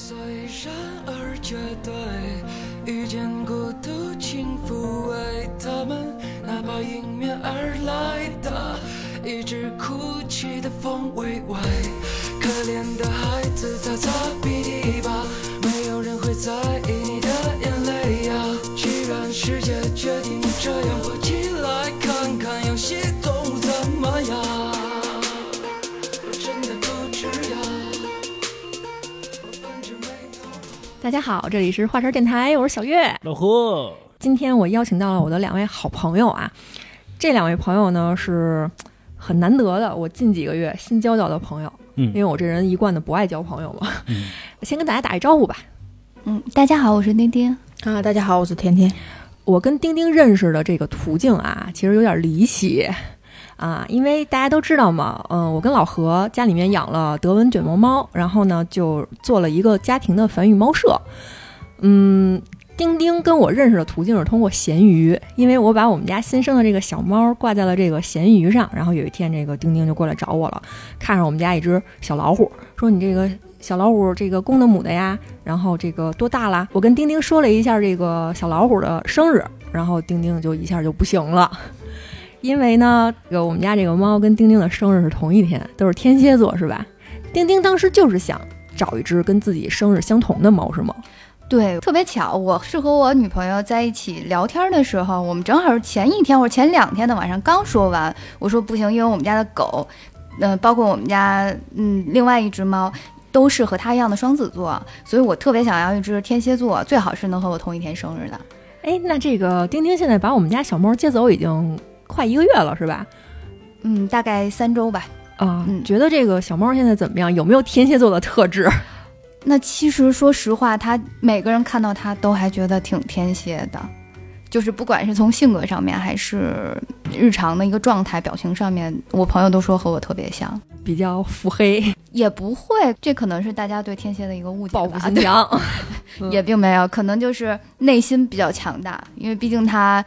虽然而绝对，遇见孤独，请抚慰他们，哪怕迎面而来的一直哭泣的风微微。可怜的孩子，擦擦鼻涕吧，没有人会在大家好，这里是华晨电台，我是小月。老何，今天我邀请到了我的两位好朋友啊，这两位朋友呢是很难得的，我近几个月新交到的朋友。嗯因为我这人一贯的不爱交朋友嘛，嗯先跟大家打一招呼吧。嗯，大家好，我是丁丁。啊，大家好，我是甜甜。我跟丁丁认识的这个途径啊，其实有点离奇啊，因为大家都知道嘛，嗯、我跟老何家里面养了德文卷毛猫，然后呢就做了一个家庭的繁育猫舍。嗯，丁丁跟我认识的途径是通过闲鱼，因为我把我们家新生的这个小猫挂在了这个闲鱼上，然后有一天这个丁丁就过来找我了，看上我们家一只小老虎，说你这个小老虎这个公的母的呀，然后这个多大啦？我跟丁丁说了一下这个小老虎的生日，然后丁丁就一下就不行了，因为呢，这个我们家这个猫跟丁丁的生日是同一天，都是天蝎座，是吧？丁丁当时就是想找一只跟自己生日相同的猫，是吗？对，特别巧，我是和我女朋友在一起聊天的时候，我们正好是前一天或者前两天的晚上刚说完，我说不行，因为我们家的狗，嗯、包括我们家嗯另外一只猫。都是和它一样的双子座，所以我特别想要一只天蝎座，最好是能和我同一天生日的。哎，那这个丁丁现在把我们家小猫接走已经快一个月了，是吧？嗯，大概三周吧。啊、嗯觉得这个小猫现在怎么样？有没有天蝎座的特质？那其实说实话，他每个人看到他都还觉得挺天蝎的，就是不管是从性格上面，还是日常的一个状态、表情上面，我朋友都说和我特别像。比较腹黑，也不会，这可能是大家对天蝎的一个误解吧。报复心强。嗯也并没有，可能就是内心比较强大，因为毕竟他嗯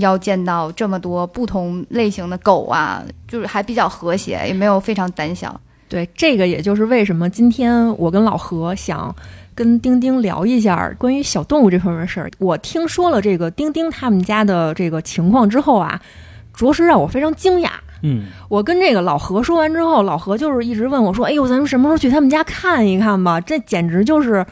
要见到这么多不同类型的狗啊，就是还比较和谐，也没有非常胆小。对，这个也就是为什么今天我跟老何想跟丁丁聊一下关于小动物这方面的事儿。我听说了这个丁丁他们家的这个情况之后啊，着实让我非常惊讶。嗯，我跟这个老何说完之后，老何就是一直问我说：“哎呦，咱们什么时候去他们家看一看吧？这简直就是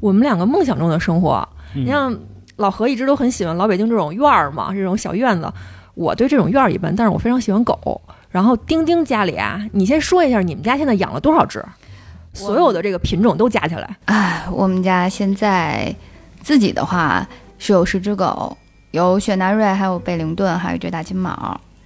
我们两个梦想中的生活。”嗯你像老何一直都很喜欢老北京这种院儿嘛，这种小院子。我对这种院儿一般，但是我非常喜欢狗。然后丁丁家里啊，你先说一下你们家现在养了多少只？所有的这个品种都加起来，哎，我们家现在自己的话是有十只狗，有雪纳瑞，还有贝灵顿，还有一只大金毛，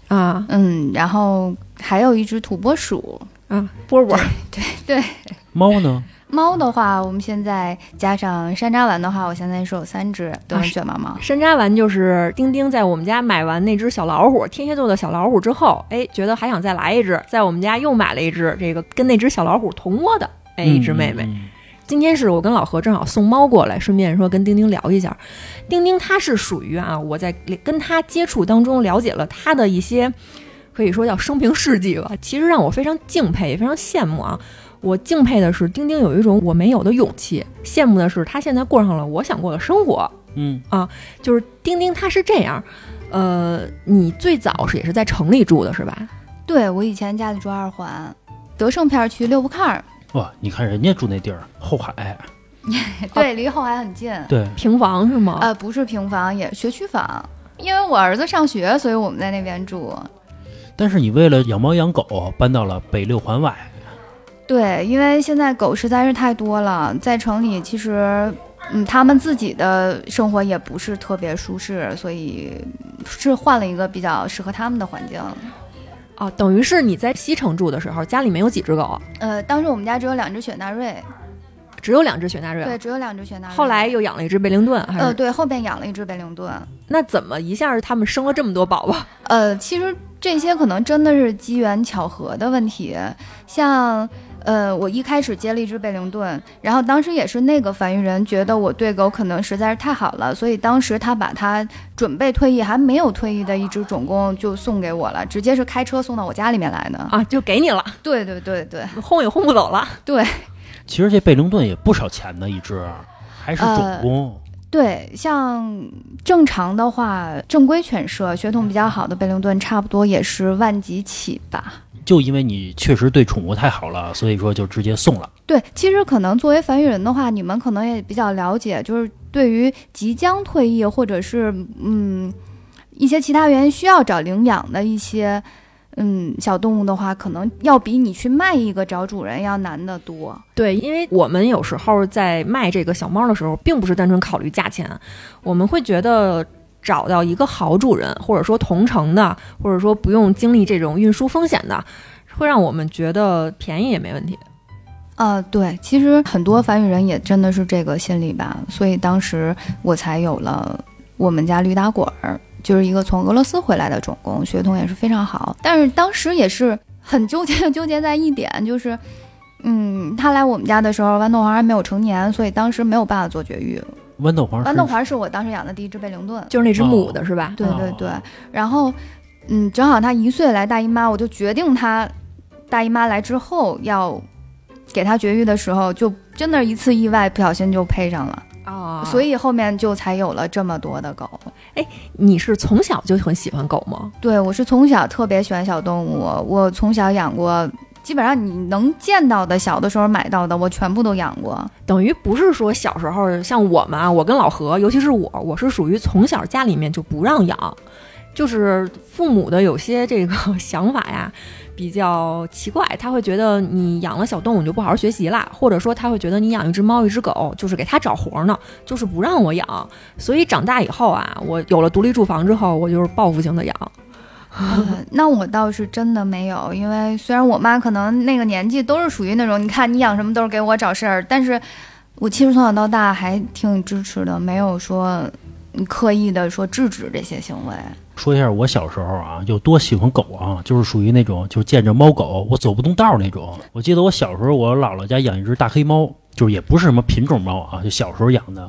啊嗯，然后还有一只土拨鼠。啊，波波，对对猫呢？猫的话，我们现在加上山楂丸的话，我现在是有三只都是卷毛猫。山楂丸就是丁丁在我们家买完那只小老虎，天蝎座的小老虎之后，哎，觉得还想再来一只，在我们家又买了一只这个跟那只小老虎同窝的，哎，一只妹妹。嗯今天是我跟老何正好送猫过来，顺便说跟丁丁聊一下。丁丁他是属于啊，我在跟他接触当中了解了他的一些，可以说叫生平事迹吧。其实让我非常敬佩，也非常羡慕啊。我敬佩的是丁丁有一种我没有的勇气，羡慕的是他现在过上了我想过的生活。嗯啊，就是丁丁他是这样，呃，你最早是也是在城里住的是吧？对我以前家里住二环，德胜片区六不坎儿，哇，你看人家住那地儿，后海，对，离后海很近。对，平房是吗？呃，不是平房，也是学区房。因为我儿子上学，所以我们在那边住。但是你为了养猫养狗，搬到了北六环外，对，因为现在狗实在是太多了，在城里其实，嗯，他们自己的生活也不是特别舒适，所以是换了一个比较适合他们的环境。哦，等于是你在西城住的时候，家里面有几只狗啊？呃，当时我们家只有两只雪纳瑞，只有两只雪纳瑞。对，只有两只雪纳瑞。后来又养了一只贝灵顿，还是、呃，对，后边养了一只贝灵顿。那怎么一下他们生了这么多宝宝？呃，其实这些可能真的是机缘巧合的问题，像。呃，我一开始接了一只贝灵顿，然后当时也是那个繁育人觉得我对狗可能实在是太好了，所以当时他把他准备退役还没有退役的一只种公就送给我了，直接是开车送到我家里面来的。啊，就给你了，对对对对轰也轰不走了。对，其实这贝灵顿也不少钱的一只，还是种呃公。对，像正常的话，正规犬舍血统比较好的贝灵顿，差不多也是万几起吧。就因为你确实对宠物太好了，所以说就直接送了。对，其实可能作为繁育人的话，你们可能也比较了解，就是对于即将退役或者是嗯一些其他原因需要找领养的一些嗯小动物的话，可能要比你去卖一个找主人要难得多。对，因为我们有时候在卖这个小猫的时候，并不是单纯考虑价钱，我们会觉得找到一个好主人，或者说同城的，或者说不用经历这种运输风险的，会让我们觉得便宜也没问题。啊，对，其实很多繁育人也真的是这个心理吧，所以当时我才有了我们家驴打滚儿，就是一个从俄罗斯回来的种公，血统也是非常好。但是当时也是很纠结，纠结在一点就是，嗯，他来我们家的时候，豌豆黄还没有成年，所以当时没有办法做绝育。豌豆黄是豌豆黄是我当时养的第一只贝灵顿，就是那只母的哦是吧？对对对哦，然后，嗯，正好它一岁来大姨妈，我就决定它大姨妈来之后要给它绝育的时候，就真的一次意外，不小心就配上了，啊所以后面就才有了这么多的狗。哎你是从小就很喜欢狗吗？对我是从小特别喜欢小动物，我从小养过。基本上你能见到的，小的时候买到的，我全部都养过。等于不是说小时候像我们啊，我跟老何，尤其是我，我是属于从小家里面就不让养，就是父母的有些这个 想法呀比较奇怪，他会觉得你养了小动物就不好好学习啦，或者说他会觉得你养一只猫一只狗就是给他找活呢，就是不让我养。所以长大以后啊，我有了独立住房之后，我就是报复性的养。呃那我倒是真的没有，因为虽然我妈可能那个年纪都是属于那种，你看你养什么都是给我找事儿，但是我其实从小到大还挺支持的，没有说刻意的说制止这些行为。说一下我小时候啊，有多喜欢狗啊，就是属于那种就是见着猫狗我走不动道儿那种。我记得我小时候，我姥姥家养一只大黑猫，就是也不是什么品种猫啊，就小时候养的。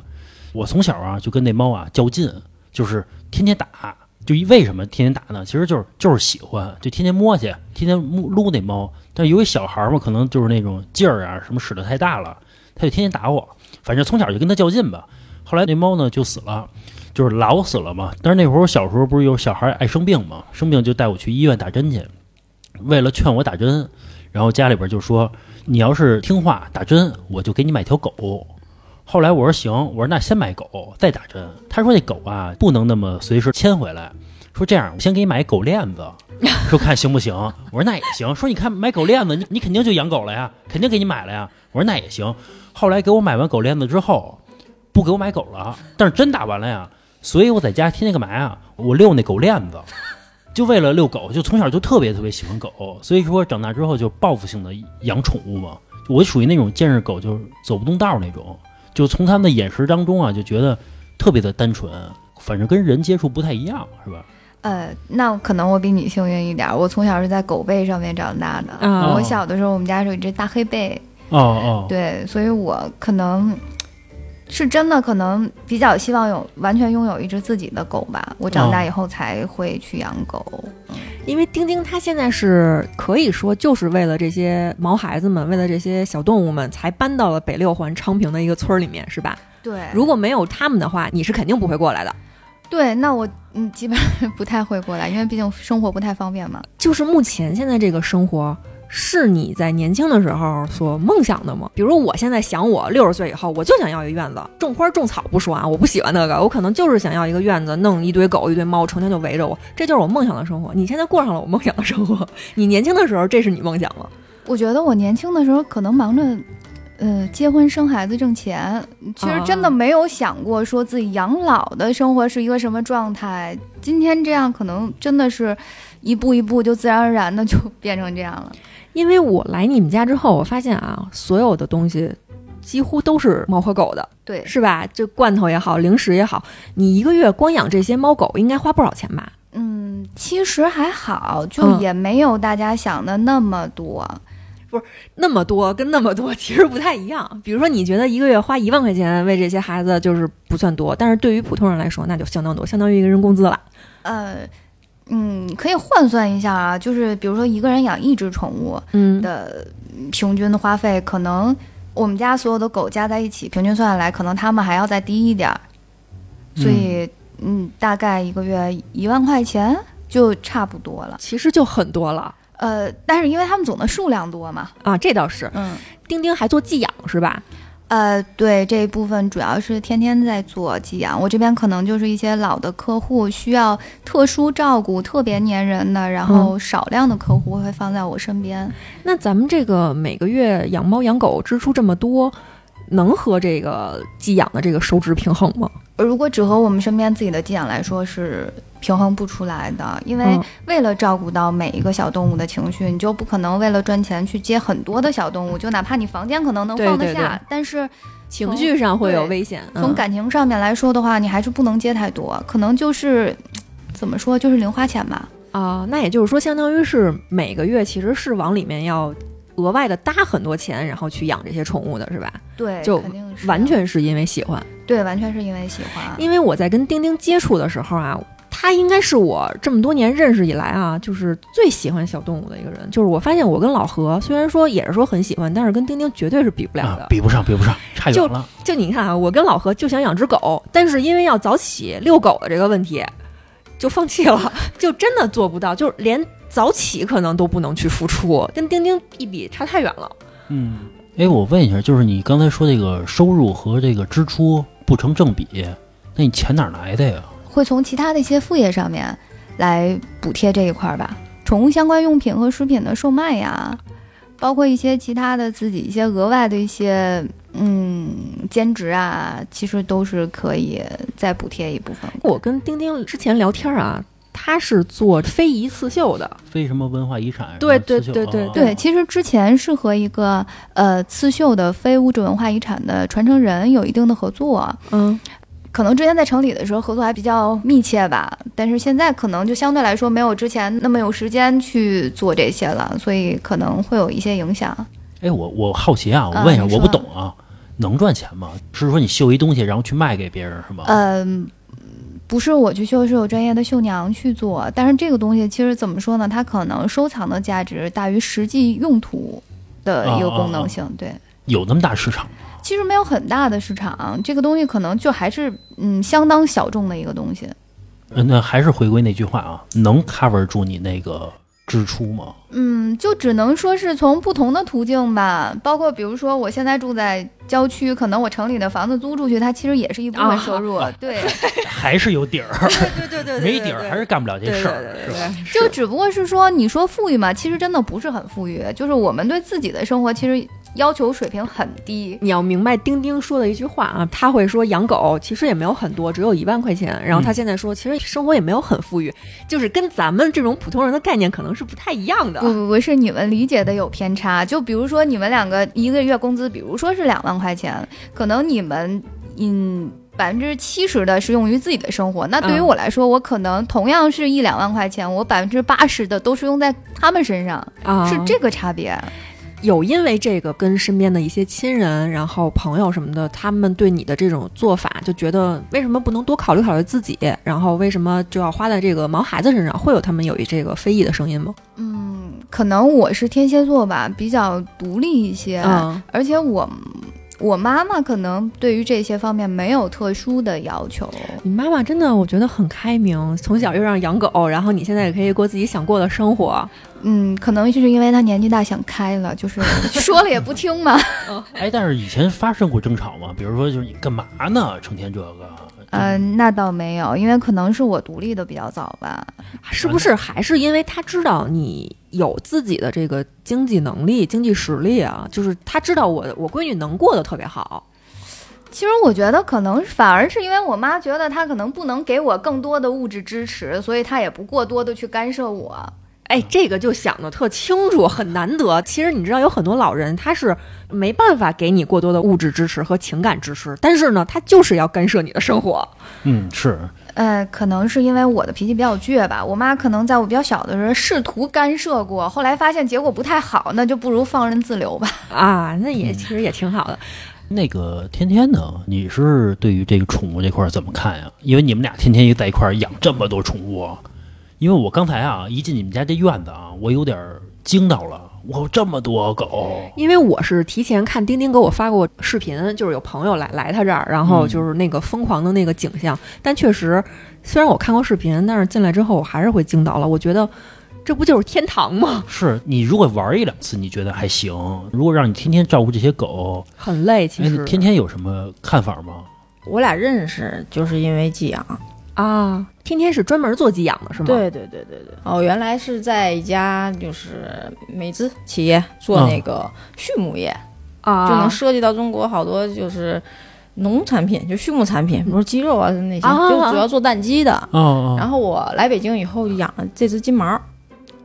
我从小啊就跟那猫啊较劲，就是天天打。就一为什么天天打呢？其实就是就是喜欢，就天天摸去，天天摸撸那猫。但是由于小孩儿嘛，可能就是那种劲儿啊什么使得太大了，他就天天打我。反正从小就跟他较劲吧。后来那猫呢就死了。就是老死了嘛。但是那会儿我小时候不是有小孩爱生病嘛，生病就带我去医院打针去。为了劝我打针，然后家里边就说你要是听话打针，我就给你买条狗。后来我说行，我说那先买狗再打针。他说那狗啊不能那么随时牵回来，说这样我先给你买狗链子，说看行不行。我说那也行。说你看买狗链子，你你肯定就养狗了呀，肯定给你买了呀。我说那也行。后来给我买完狗链子之后，不给我买狗了，但是针打完了呀。所以我在家天天干嘛呀？我遛那狗链子，就为了遛狗，就从小就特别特别喜欢狗，所以说长大之后就报复性的养宠物嘛。我属于那种见着狗就走不动道儿那种，就从他们的眼神当中啊，就觉得特别的单纯，反正跟人接触不太一样，是吧？呃，那可能我比你幸运一点，我从小是在狗背上面长大的。嗯我小的时候，我们家是有一只大黑背，哦哦，对，所以我可能是真的可能比较希望有完全拥有一只自己的狗吧。我长大以后才会去养狗。因为丁丁它现在是可以说就是为了这些毛孩子们，为了这些小动物们，才搬到了北六环昌平的一个村儿里面，是吧？对，如果没有他们的话，你是肯定不会过来的。对，那我嗯基本上不太会过来，因为毕竟生活不太方便嘛。就是目前现在这个生活，是你在年轻的时候所梦想的吗？比如我现在想，我六十岁以后，我就想要一个院子，种花种草不说啊，我不喜欢那个，我可能就是想要一个院子，弄一堆狗一堆猫，成天就围着我，这就是我梦想的生活。你现在过上了我梦想的生活，你年轻的时候，这是你梦想吗？我觉得我年轻的时候可能忙着，呃，结婚生孩子挣钱，其实真的没有想过说自己养老的生活是一个什么状态。今天这样，可能真的是一步一步就自然而然的就变成这样了。因为我来你们家之后，我发现啊，所有的东西几乎都是猫和狗的，对，是吧？这罐头也好，零食也好，你一个月光养这些猫狗应该花不少钱吧？嗯，其实还好，就嗯也没有大家想的那么多。不是那么多跟那么多其实不太一样。比如说，你觉得一个月花一万块钱为这些孩子就是不算多，但是对于普通人来说，那就相当多，相当于一个人工资了。呃，嗯，可以换算一下啊，就是比如说一个人养一只宠物嗯，的嗯平均的花费，可能我们家所有的狗加在一起，平均算下来，可能它们还要再低一点儿，所以嗯，大概一个月一万块钱就差不多了。其实就很多了呃，但是因为它们总的数量多嘛，啊，这倒是。嗯，丁丁还做寄养是吧？呃，对这一部分主要是天天在做寄养，我这边可能就是一些老的客户需要特殊照顾、特别粘人的，然后少量的客户会放在我身边。那咱们这个每个月养猫养狗支出这么多，能和这个寄养的这个收支平衡吗？如果只和我们身边自己的寄养来说是平衡不出来的，因为嗯为了照顾到每一个小动物的情绪，你就不可能为了赚钱去接很多的小动物，就哪怕你房间可能能放得下，对对但是情绪上会有危险。从嗯感情上面来说的话，你还是不能接太多，可能就是怎么说，就是零花钱吧。啊，那也就是说，相当于是每个月其实是往里面要额外的搭很多钱，然后去养这些宠物的，是吧？对，就完全是因为喜欢。对，完全是因为喜欢。因为我在跟丁丁接触的时候啊，他应该是我这么多年认识以来啊，就是最喜欢小动物的一个人。就是我发现我跟老何虽然说也是说很喜欢，但是跟丁丁绝对是比不了的。啊，比不上，比不上，差就远了。就你看啊，我跟老何就想养只狗，但是因为要早起遛狗的这个问题，就放弃了，就真的做不到，就是连早起可能都不能去付出，跟丁丁一比差太远了。嗯，哎，我问一下，就是你刚才说这个收入和这个支出不成正比，那你钱哪儿来的呀？会从其他的一些副业上面来补贴这一块儿吧，宠物相关用品和食品的售卖呀，包括一些其他的自己一些额外的一些嗯兼职啊，其实都是可以再补贴一部分。我跟丁丁之前聊天啊，他是做非遗刺绣的，非什么文化遗产？对对对对啊对，其实之前是和一个呃刺绣的非物质文化遗产的传承人有一定的合作，嗯，可能之前在城里的时候合作还比较密切吧，但是现在可能就相对来说没有之前那么有时间去做这些了，所以可能会有一些影响。哎，我我好奇啊，我啊问一下，我不懂啊，能赚钱吗？是说你绣一东西然后去卖给别人是吗？嗯、不是我去绣，是有专业的绣娘去做。但是这个东西其实怎么说呢？它可能收藏的价值大于实际用途的一个功能性。对，有那么大市场吗？其实没有很大的市场，这个东西可能就还是嗯相当小众的一个东西。嗯那还是回归那句话啊，能 cover 住你那个支出吗？嗯，就只能说是从不同的途径吧，包括比如说我现在住在郊区，可能我城里的房子租出去，它其实也是一部分收入。啊对，还是有底儿，对对对对没底儿还是干不了这事儿，是吧？就只不过是说，你说富裕嘛，其实真的不是很富裕，就是我们对自己的生活其实要求水平很低。你要明白丁丁说的一句话啊，他会说养狗其实也没有很多，只有一万块钱。然后他现在说，其实生活也没有很富裕，就是跟咱们这种普通人的概念可能是不太一样的不。不不是你们理解的有偏差，就比如说你们两个一个月工资，比如说是两万块钱，可能你们嗯百分之七十的是用于自己的生活，那对于嗯我来说，我可能同样是一两万块钱，我百分之八十的都是用在他们身上，啊，是这个差别。有因为这个跟身边的一些亲人，然后朋友什么的，他们对你的这种做法就觉得为什么不能多考虑考虑自己，然后为什么就要花在这个毛孩子身上？会有他们有一这个非议的声音吗？嗯，可能我是天蝎座吧，比较独立一些，嗯而且我我妈妈可能对于这些方面没有特殊的要求。你妈妈真的我觉得很开明，从小又让养狗，然后你现在也可以过自己想过的生活。嗯，可能就是因为她年纪大想开了，就是 说了也不听嘛。哎，但是以前发生过争吵吗？比如说，就是你干嘛呢？成天这个，嗯、那倒没有，因为可能是我独立的比较早吧。是不是还是因为他知道你有自己的这个经济能力、经济实力啊？就是他知道我我闺女能过得特别好，其实我觉得可能反而是因为我妈觉得她可能不能给我更多的物质支持，所以她也不过多的去干涉我。哎，这个就想的特清楚，很难得。其实你知道，有很多老人他是没办法给你过多的物质支持和情感支持，但是呢，他就是要干涉你的生活。嗯，是呃，可能是因为我的脾气比较倔吧，我妈可能在我比较小的时候试图干涉过，后来发现结果不太好，那就不如放任自流吧。啊，那也其实也挺好的。那个天天呢？你是对于这个宠物这块儿怎么看呀？因为你们俩天天在一块儿养这么多宠物，因为我刚才啊一进你们家这院子啊，我有点儿惊到了。我这么多狗，因为我是提前看钉钉给我发过视频，就是有朋友来来他这儿，然后就是那个疯狂的那个景象。但确实，虽然我看过视频，但是进来之后我还是会惊到了。我觉得这不就是天堂吗？是你如果玩一两次，你觉得还行；如果让你天天照顾这些狗，很累。其哎，实你天天有什么看法吗？我俩认识就是因为寄养。啊，天天是专门做寄养的是吗？，对对对对对。哦，原来是在一家就是美资企业做那个畜牧业，啊，就能涉及到中国好多就是农产品，就畜牧产品，比如鸡肉啊那些，啊就主要做蛋鸡的。哦哦然后我来北京以后养了这只金毛，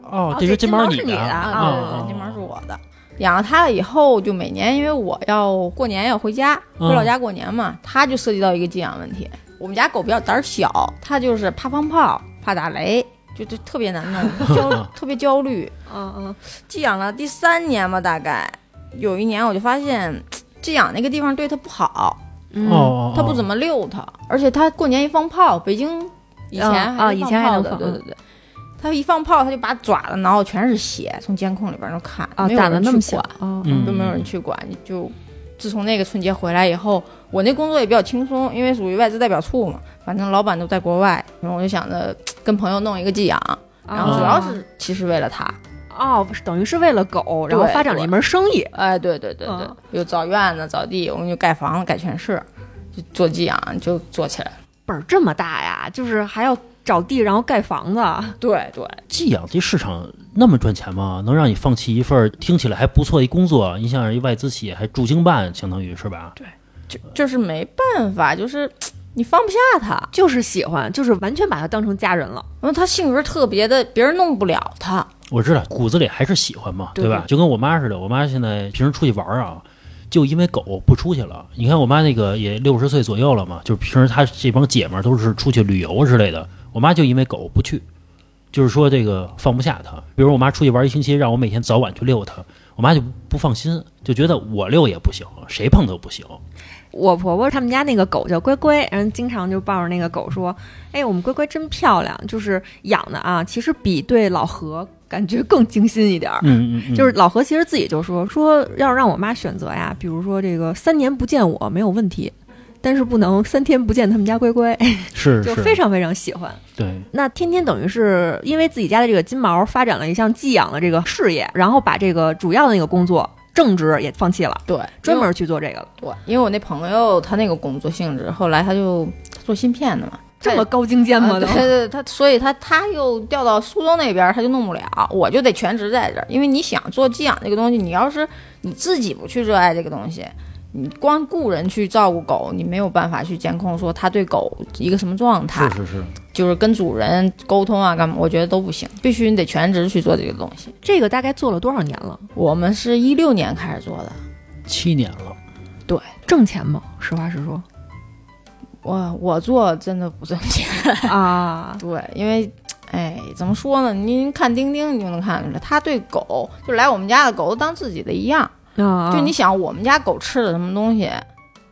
哦，哦这只金毛是你的啊，啊对对对，金毛是我的。养了它了以后，就每年因为我要过年要回家，嗯回老家过年嘛，它就涉及到一个寄养问题。我们家狗比较胆儿小，它就是怕放炮、怕打雷，就就特别难弄，焦特别焦虑。嗯嗯，寄养了第三年吧，大概有一年我就发现寄养那个地方对它不好，嗯哦，它不怎么遛它，而且它过年一放炮，北京以前啊以前还放炮的，能放对对对。它一放炮，它就把爪子挠的全是血，从监控里边儿能看，啊，没有打的那么小人去管，啊，嗯都没有人去管。就自从那个春节回来以后，我那工作也比较轻松，因为属于外资代表处嘛，反正老板都在国外，然后我就想着跟朋友弄一个寄养，然后主要是其实为了他。哦，是等于是为了狗，然后发展了一门生意。哎，对对对对嗯，又造院子、造地，我们就盖房子、盖全市，就做寄养就做起来了。本儿这么大呀，就是还要找地，然后盖房子。对对，寄养这市场那么赚钱吗？能让你放弃一份儿听起来还不错的工作？你想一外资企业还驻京办，相当于是吧？对就就是没办法，就是你放不下他，就是喜欢，就是完全把它当成家人了。然后他性格特别的，别人弄不了他。我知道骨子里还是喜欢嘛，对吧？就跟我妈似的，我妈现在平时出去玩儿啊，就因为狗不出去了。你看我妈那个也六十岁左右了嘛，就是平时她这帮姐们儿都是出去旅游之类的，我妈就因为狗不去，就是说这个放不下它。比如我妈出去玩一星期，让我每天早晚去遛她，我妈就不放心，就觉得我遛也不行，谁碰都不行。我婆婆他们家那个狗叫乖乖，然后经常就抱着那个狗说：“哎，我们乖乖真漂亮。”就是养的啊，其实比对老何感觉更精心一点儿。嗯嗯嗯，就是老何其实自己就说说，要让我妈选择呀，比如说这个三年不见我没有问题，但是不能三天不见他们家乖乖，是 就是非常非常喜欢。对。那天天等于是因为自己家的这个金毛发展了一项寄养的这个事业，然后把这个主要的那个工作正职也放弃了，对，专门去做这个了。对，因为我那朋友他那个工作性质，后来他就他做芯片的嘛，这么高精尖吗？啊都对对对，他所以他他又调到苏州那边，他就弄不了，我就得全职在这儿。因为你想做寄养这个东西，你要是你自己不去热爱这个东西，你光雇人去照顾狗，你没有办法去监控说它对狗一个什么状态，是是是，就是跟主人沟通啊干嘛，我觉得都不行，必须你得全职去做这个东西。这个大概做了多少年了？我们是一六年开始做的，七年了。对挣钱吗？实话实说我我做真的不挣钱。啊，对，因为，哎，怎么说呢？您看钉钉，你就能看出来，他对狗，就来我们家的狗都当自己的一样。啊，就你想，我们家狗吃的什么东西，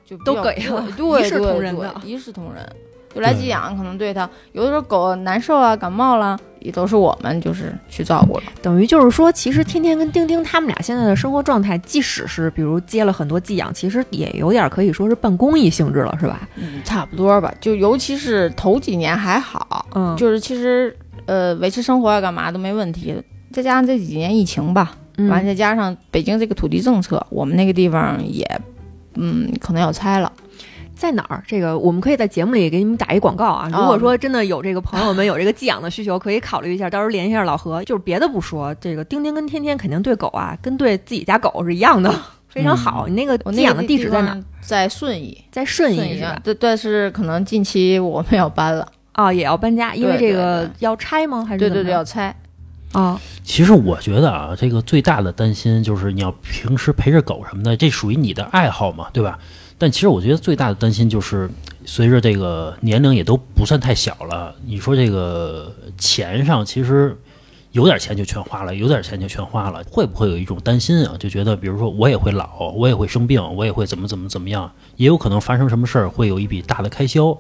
就都给了 对，一视同仁的一视同仁。就来寄养，可能对它有的时候狗难受啊、感冒了，也都是我们就是去照顾了。等于就是说，其实天天跟丁丁他们俩现在的生活状态，即使是比如接了很多寄养，其实也有点可以说是半公益性质了，是吧？嗯，差不多吧。就尤其是头几年还好，嗯，就是其实呃维持生活啊干嘛都没问题。再加上这几年疫情吧，嗯完再加上北京这个土地政策，我们那个地方也，嗯，可能要拆了。在哪儿？这个我们可以在节目里给你们打一广告啊。如果说真的有这个朋友们 有这个寄养的需求，可以考虑一下，到时候联系一下老何。就是别的不说，这个丁丁跟天天肯定对狗啊，跟对自己家狗是一样的，非常好。你那个寄养的地址在哪儿？在顺义。在顺顺义对，但是可能近期我们要搬了。啊、也要搬家，因为这个要拆吗？还是对对对，要拆。啊？其实我觉得啊，这个最大的担心就是你要平时陪着狗什么的，这属于你的爱好嘛，对吧？但其实我觉得最大的担心就是，随着这个年龄也都不算太小了，你说这个钱上其实有点钱就全花了，有点钱就全花了，会不会有一种担心啊？就觉得比如说我也会老，我也会生病，我也会怎么怎么怎么样，也有可能发生什么事儿，会有一笔大的开销，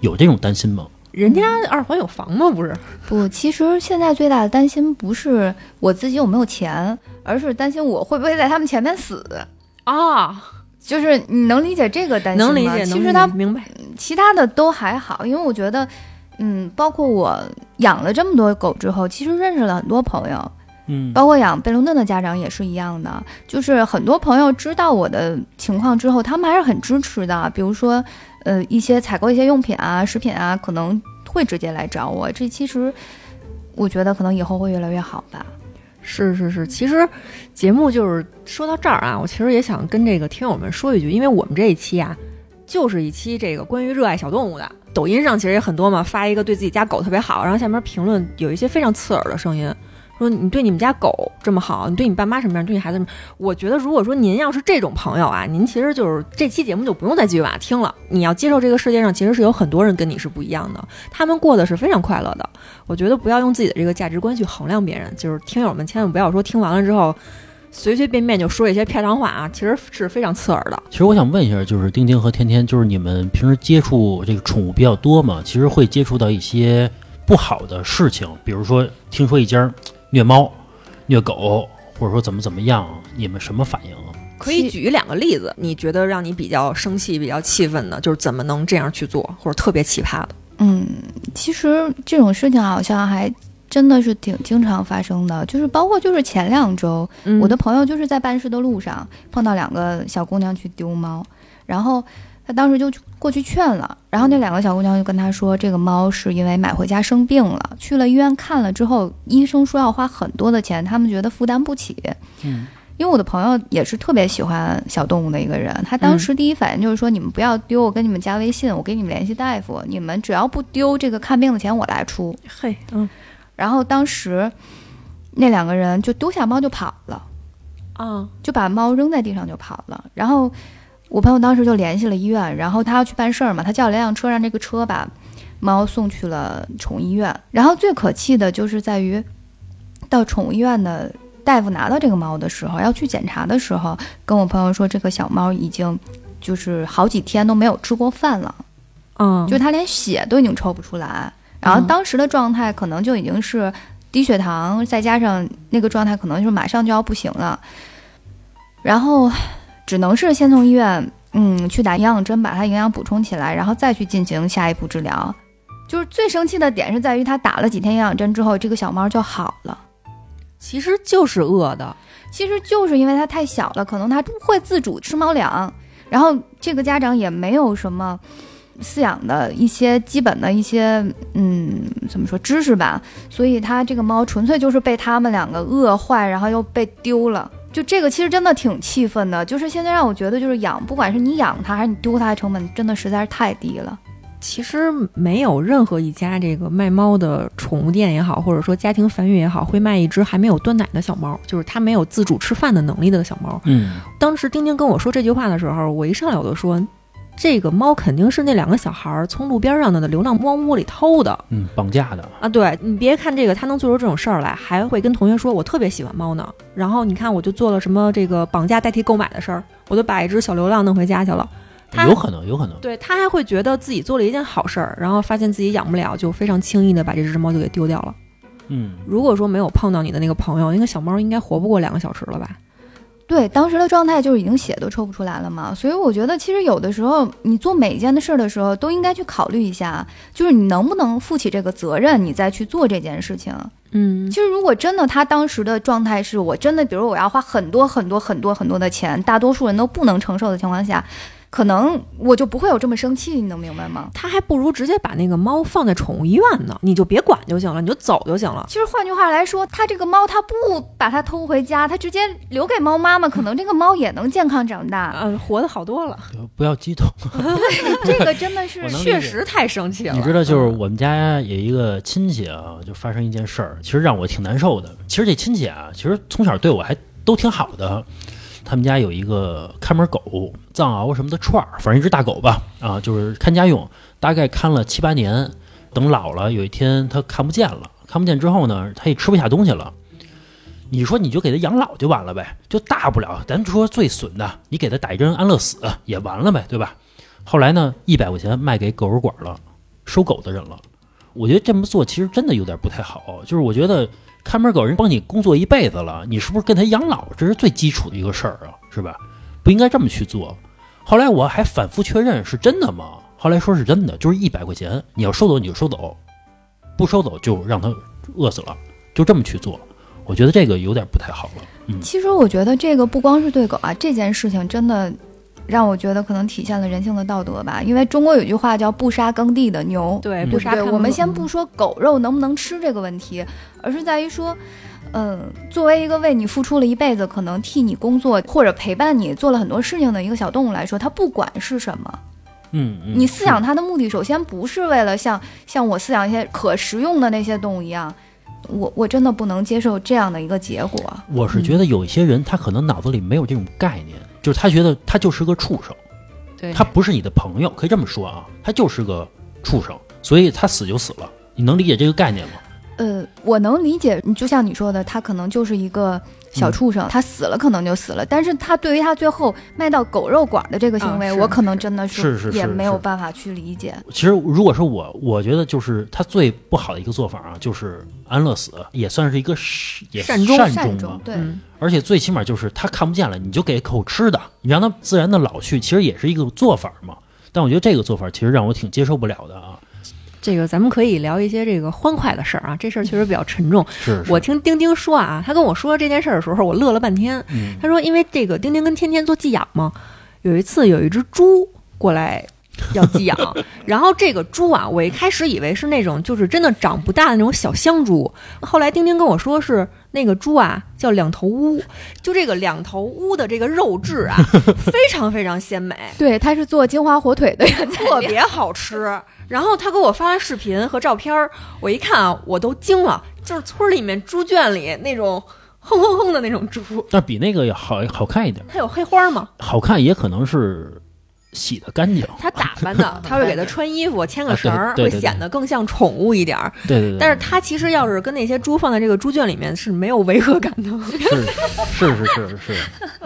有这种担心吗？人家二环有房吗？不是？不，其实现在最大的担心不是我自己有没有钱，而是担心我会不会在他们前面死。啊，就是你能理解这个担心吗？能理解，其实他解明白。其他的都还好，因为我觉得，嗯，包括我养了这么多狗之后，其实认识了很多朋友，嗯，包括养贝伦顿的家长也是一样的，就是很多朋友知道我的情况之后，他们还是很支持的。比如说，呃，一些采购一些用品啊、食品啊，可能会直接来找我。这其实我觉得可能以后会越来越好吧。是是是，其实节目就是说到这儿啊，我其实也想跟这个听友们说一句，因为我们这一期啊，就是一期这个关于热爱小动物的。抖音上其实也很多嘛，发一个对自己家狗特别好，然后下面评论有一些非常刺耳的声音，说你对你们家狗这么好，你对你爸妈什么样，对你孩子什么？我觉得如果说您要是这种朋友啊，您其实就是这期节目就不用再继续往下听了。你要接受这个世界上其实是有很多人跟你是不一样的，他们过的是非常快乐的。我觉得不要用自己的这个价值观去衡量别人，就是听友们千万不要说听完了之后随随便便就说一些片场话啊，其实是非常刺耳的。其实我想问一下，就是丁丁和天天，就是你们平时接触这个宠物比较多嘛？其实会接触到一些不好的事情，比如说听说一家虐猫、虐狗，或者说怎么怎么样，你们什么反应啊？可以举两个例子，你觉得让你比较生气、比较气愤的，就是怎么能这样去做，或者特别奇葩的？嗯，其实这种事情好像还真的是挺经常发生的，就是包括就是前两周，嗯我的朋友就是在办事的路上碰到两个小姑娘去丢猫，然后他当时就过去劝了，然后那两个小姑娘就跟他说，这个猫是因为买回家生病了，去了医院看了之后，医生说要花很多的钱，他们觉得负担不起。嗯，因为我的朋友也是特别喜欢小动物的一个人，他当时第一反应就是说，你们不要丢，我跟你们加微信，我给你们联系大夫，你们只要不丢，这个看病的钱我来出。嘿，嗯然后当时那两个人就丢下猫就跑了。啊，就把猫扔在地上就跑了。然后我朋友当时就联系了医院，然后他要去办事儿嘛，他叫了一辆车，让这个车把猫送去了宠物医院。然后最可气的就是在于，到宠物医院的大夫拿到这个猫的时候，要去检查的时候，跟我朋友说，这个小猫已经就是好几天都没有吃过饭了，嗯，就是它连血都已经抽不出来。然后当时的状态可能就已经是低血糖，再加上那个状态可能就是马上就要不行了，然后只能是先从医院嗯去打营养针，把它营养补充起来，然后再去进行下一步治疗。就是最生气的点是在于，他打了几天营养针之后，这个小猫就好了。其实就是饿的，其实就是因为它太小了，可能它不会自主吃猫粮，然后这个家长也没有什么饲养的一些基本的一些嗯怎么说知识吧，所以它这个猫纯粹就是被他们两个饿坏，然后又被丢了。就这个其实真的挺气愤的，就是现在让我觉得就是养，不管是你养它还是你丢它的成本，真的实在是太低了。其实没有任何一家这个卖猫的宠物店也好，或者说家庭繁育也好，会卖一只还没有断奶的小猫，就是它没有自主吃饭的能力的小猫。嗯，当时丁丁跟我说这句话的时候，我一上来我就说，这个猫肯定是那两个小孩儿从路边上的流浪猫窝里偷的嗯，绑架的，啊！对你别看这个，他能做出这种事儿来，还会跟同学说我特别喜欢猫呢。然后你看，我就做了什么这个绑架代替购买的事儿，我就把一只小流浪弄回家去了。他有可能，有可能。对他还会觉得自己做了一件好事儿，然后发现自己养不了，就非常轻易的把这只猫就给丢掉了。嗯，如果说没有碰到你的那个朋友，那个小猫应该活不过两个小时了吧？对，当时的状态就是已经血都抽不出来了嘛，所以我觉得其实有的时候你做每一件的事儿的时候，都应该去考虑一下，就是你能不能负起这个责任，你再去做这件事情。嗯其实如果真的他当时的状态是我真的，比如我要花很多很多很多很多的钱，大多数人都不能承受的情况下，可能我就不会有这么生气，你能明白吗？他还不如直接把那个猫放在宠物医院呢，你就别管就行了，你就走就行了。其实换句话来说，他这个猫他不把它偷回家，他直接留给猫妈妈，可能这个猫也能健康长大。嗯，活得好多了，不要激动。这个真的是确实太生气了。你知道，就是嗯我们家有一个亲戚啊，就发生一件事儿，其实让我挺难受的。其实这亲戚啊，其实从小对我还都挺好的。他们家有一个看门狗，藏獒什么的串儿，反正一只大狗吧，啊，就是看家用，大概看了七八年。等老了，有一天它看不见了，看不见之后呢，它也吃不下东西了。你说你就给它养老就完了呗，就大不了咱说最损的，你给它打一针安乐死也完了呗，对吧？后来呢，一百块钱卖给狗肉馆了，收狗的人了。我觉得这么做其实真的有点不太好。就是我觉得看门狗人帮你工作一辈子了，你是不是跟他养老？这是最基础的一个事儿啊，是吧？不应该这么去做。后来我还反复确认是真的吗？后来说是真的，就是一百块钱，你要收走你就收走，不收走就让他饿死了，就这么去做。我觉得这个有点不太好了。嗯，其实我觉得这个不光是对狗啊，这件事情真的让我觉得可能体现了人性的道德吧。因为中国有句话叫“不杀耕地的牛”，对，不杀我们先不说狗肉能不能吃这个问题，而是在于说，嗯，作为一个为你付出了一辈子，可能替你工作或者陪伴你做了很多事情的一个小动物来说，它不管是什么，嗯嗯，你饲养它的目的，首先不是为了像像我饲养一些可食用的那些动物一样，我我真的不能接受这样的一个结果。我是觉得有一些人他可能脑子里没有这种概念，就是他觉得他就是个畜生，对，他不是你的朋友，可以这么说啊，他就是个畜生，所以他死就死了。你能理解这个概念吗？呃，我能理解，就像你说的，他可能就是一个小畜生，他死了可能就死了，但是他对于他最后卖到狗肉馆的这个行为，啊我可能真的是是是也没有办法去理解。其实如果说我，我觉得就是他最不好的一个做法啊，就是安乐死，也算是一个善终善善终对，嗯而且最起码就是他看不见了，你就给口吃的，你让他自然的老去，其实也是一个做法嘛。但我觉得这个做法其实让我挺接受不了的啊。这个咱们可以聊一些这个欢快的事儿啊，这事儿确实比较沉重。是，是我听丁丁说啊，他跟我说这件事儿的时候，我乐了半天。嗯他说，因为这个丁丁跟天天做寄养嘛，有一次有一只猪过来要寄养，然后这个猪啊，我一开始以为是那种就是真的长不大的那种小香猪，后来丁丁跟我说是那个猪啊叫两头乌，就这个两头乌的这个肉质啊，非常非常鲜美，对，它是做金华火腿的人，特别好吃。然后他给我发完视频和照片儿，我一看啊，我都惊了，就是村里面猪圈里那种哼哼哼的那种猪，但比那个要好好看一点，它有黑花吗？好看也可能是洗的干净。他打扮的，他会给他穿衣服、牵个绳儿，会显得更像宠物一点儿。对对对，但是它其实要是跟那些猪放在这个猪圈里面是没有违和感的。是是是是是，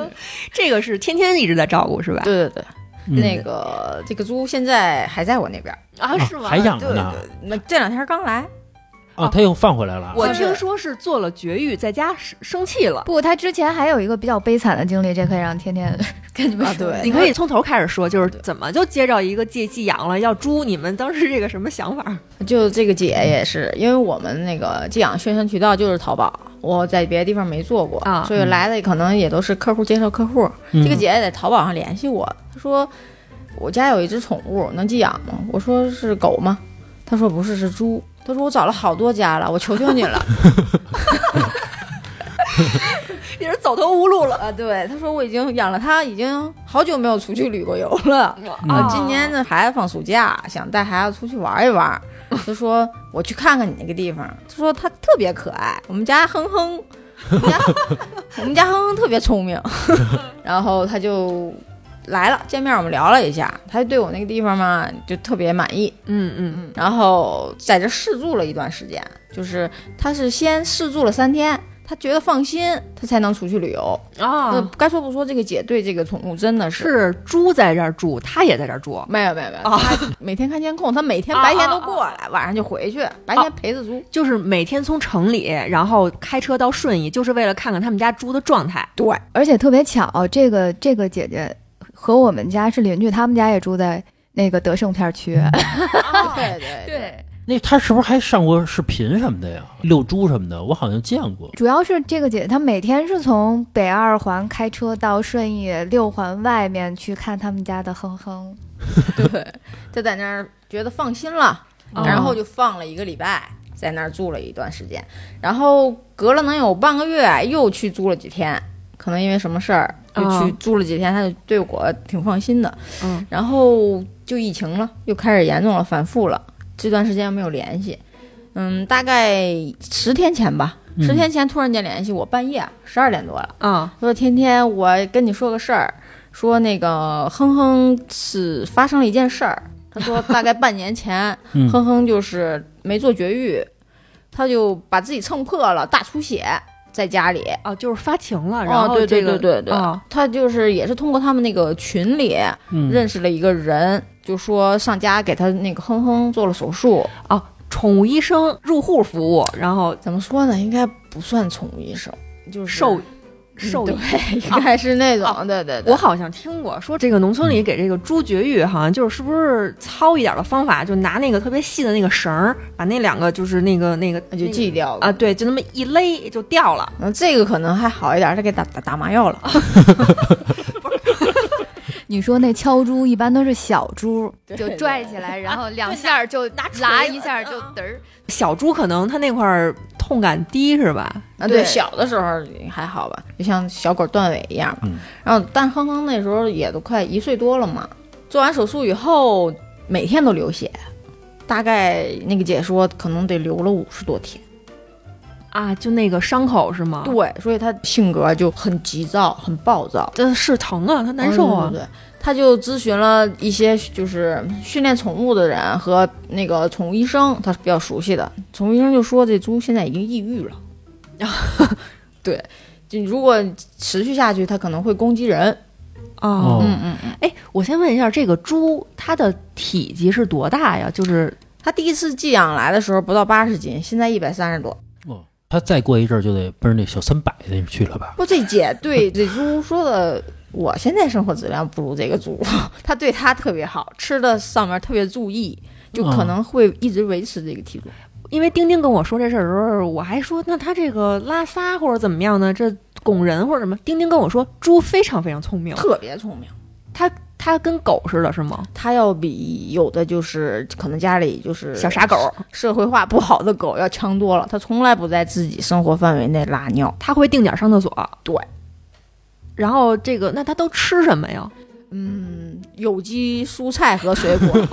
这个是天天一直在照顾是吧？对对对，嗯那个这个猪现在还在我那边，啊，啊是吗？还养对着呢对，那这两天刚来，啊，他又放回来了。我听说是做了绝育，在家生生气了。不，他之前还有一个比较悲惨的经历，这可以让天天 跟你们说。啊对你可以从头开始说，就是怎么就接着一个寄寄养了要猪？你们当时这个什么想法？就这个姐也是，因为我们那个寄养宣传渠道就是淘宝，我在别的地方没做过，啊所以来的可能也都是客户介绍客户。嗯这个姐姐在淘宝上联系我，她说我家有一只宠物，能寄养吗？我说是狗吗？她说不是，是猪。她说我找了好多家了，我求求你了。也是走投无路了。啊，对，他说我已经养了它，已经好久没有出去旅过游了。嗯啊，今年这孩子放暑假，想带孩子出去玩一玩。他说我去看看你那个地方。他说他特别可爱，我们家哼哼，我们家 我们家哼哼特别聪明。然后他就来了，见面我们聊了一下，他就对我那个地方嘛就特别满意。嗯嗯嗯，然后在这试住了一段时间，就是他是先试住了三天。他觉得放心，他才能出去旅游。呃啊，，该说不说，这个姐对这个宠物真的是是猪在这儿住，他也在这儿住。没有没有没有，啊他每天看监控，他每天白天都过来，晚上就回去，白天陪着猪。就是每天从城里，然后开车到顺义，就是为了看看他们家猪的状态。对，而且特别巧，这个这个姐姐和我们家是邻居，他们家也住在那个德胜片区。对对对，那他是不是还上过视频什么的呀？遛猪什么的，我好像见过。主要是这个姐姐，她每天是从北二环开车到顺义六环外面去看他们家的哼哼。对，就在那儿觉得放心了，哦然后就放了一个礼拜，在那儿住了一段时间，然后隔了能有半个月，又去租了几天，可能因为什么事儿就去哦住了几天，他就对我挺放心的。嗯，然后就疫情了，又开始严重了，反复了，这段时间没有联系。嗯，大概十天前吧，嗯十天前突然间联系我，半夜十二点多了。啊，说天天，我跟你说个事儿，说那个哼哼是发生了一件事儿。他说大概半年前，嗯哼哼就是没做绝育，他就把自己蹭破了，大出血，在家里。啊，就是发情了，然后这个对对对对，哦他就是也是通过他们那个群里嗯认识了一个人，就说上家给他那个哼哼做了手术啊，宠物医生入户服务，然后怎么说呢？应该不算宠物医生，就是兽嗯兽医。对，应该是那种，对对对。我好像听过说，这个农村里给这个猪绝育，好像就是是不是糙一点的方法，就拿那个特别细的那个绳儿，把那两个就是那个那个就系掉了啊，对，就那么一勒就掉了。嗯，这个可能还好一点，他给打打打麻药了。你说那敲猪一般都是小猪，就拽起来，然后两下就拉一下就嘚儿。小猪可能它那块儿痛感低是吧？啊，对，小的时候还好吧，就像小狗断尾一样嘛。嗯然后，但哼哼那时候也都快一岁多了嘛，做完手术以后每天都流血，大概那个姐说可能得流了五十多天。啊，就那个伤口是吗？，对，所以他性格就很急躁、很暴躁，这是疼啊，他难受啊。嗯对对对，他就咨询了一些就是训练宠物的人和那个宠物医生，他是比较熟悉的。宠物医生就说这猪现在已经抑郁了，对，就如果持续下去，它可能会攻击人。哦，嗯嗯嗯，哎，我先问一下，这个猪它的体积是多大呀？就是它第一次寄养来的时候不到八十斤，现在一百三十多。哦，它再过一阵儿就得奔着那小三百那去了吧？不，这姐对这猪说的，我现在生活质量不如这个猪，他对它特别好，吃的上面特别注意，就可能会一直维持这个体重。因为丁丁跟我说这事儿的时候，我还说那它这个拉撒或者怎么样呢？这拱人或者什么？丁丁跟我说，猪非常非常聪明，特别聪明。它它跟狗似的，是吗？它要比有的就是可能家里就是小傻狗，社会化不好的狗要强多了。它从来不在自己生活范围内拉尿。它会定点上厕所。对，然后这个那他都吃什么呀？嗯，有机蔬菜和水果，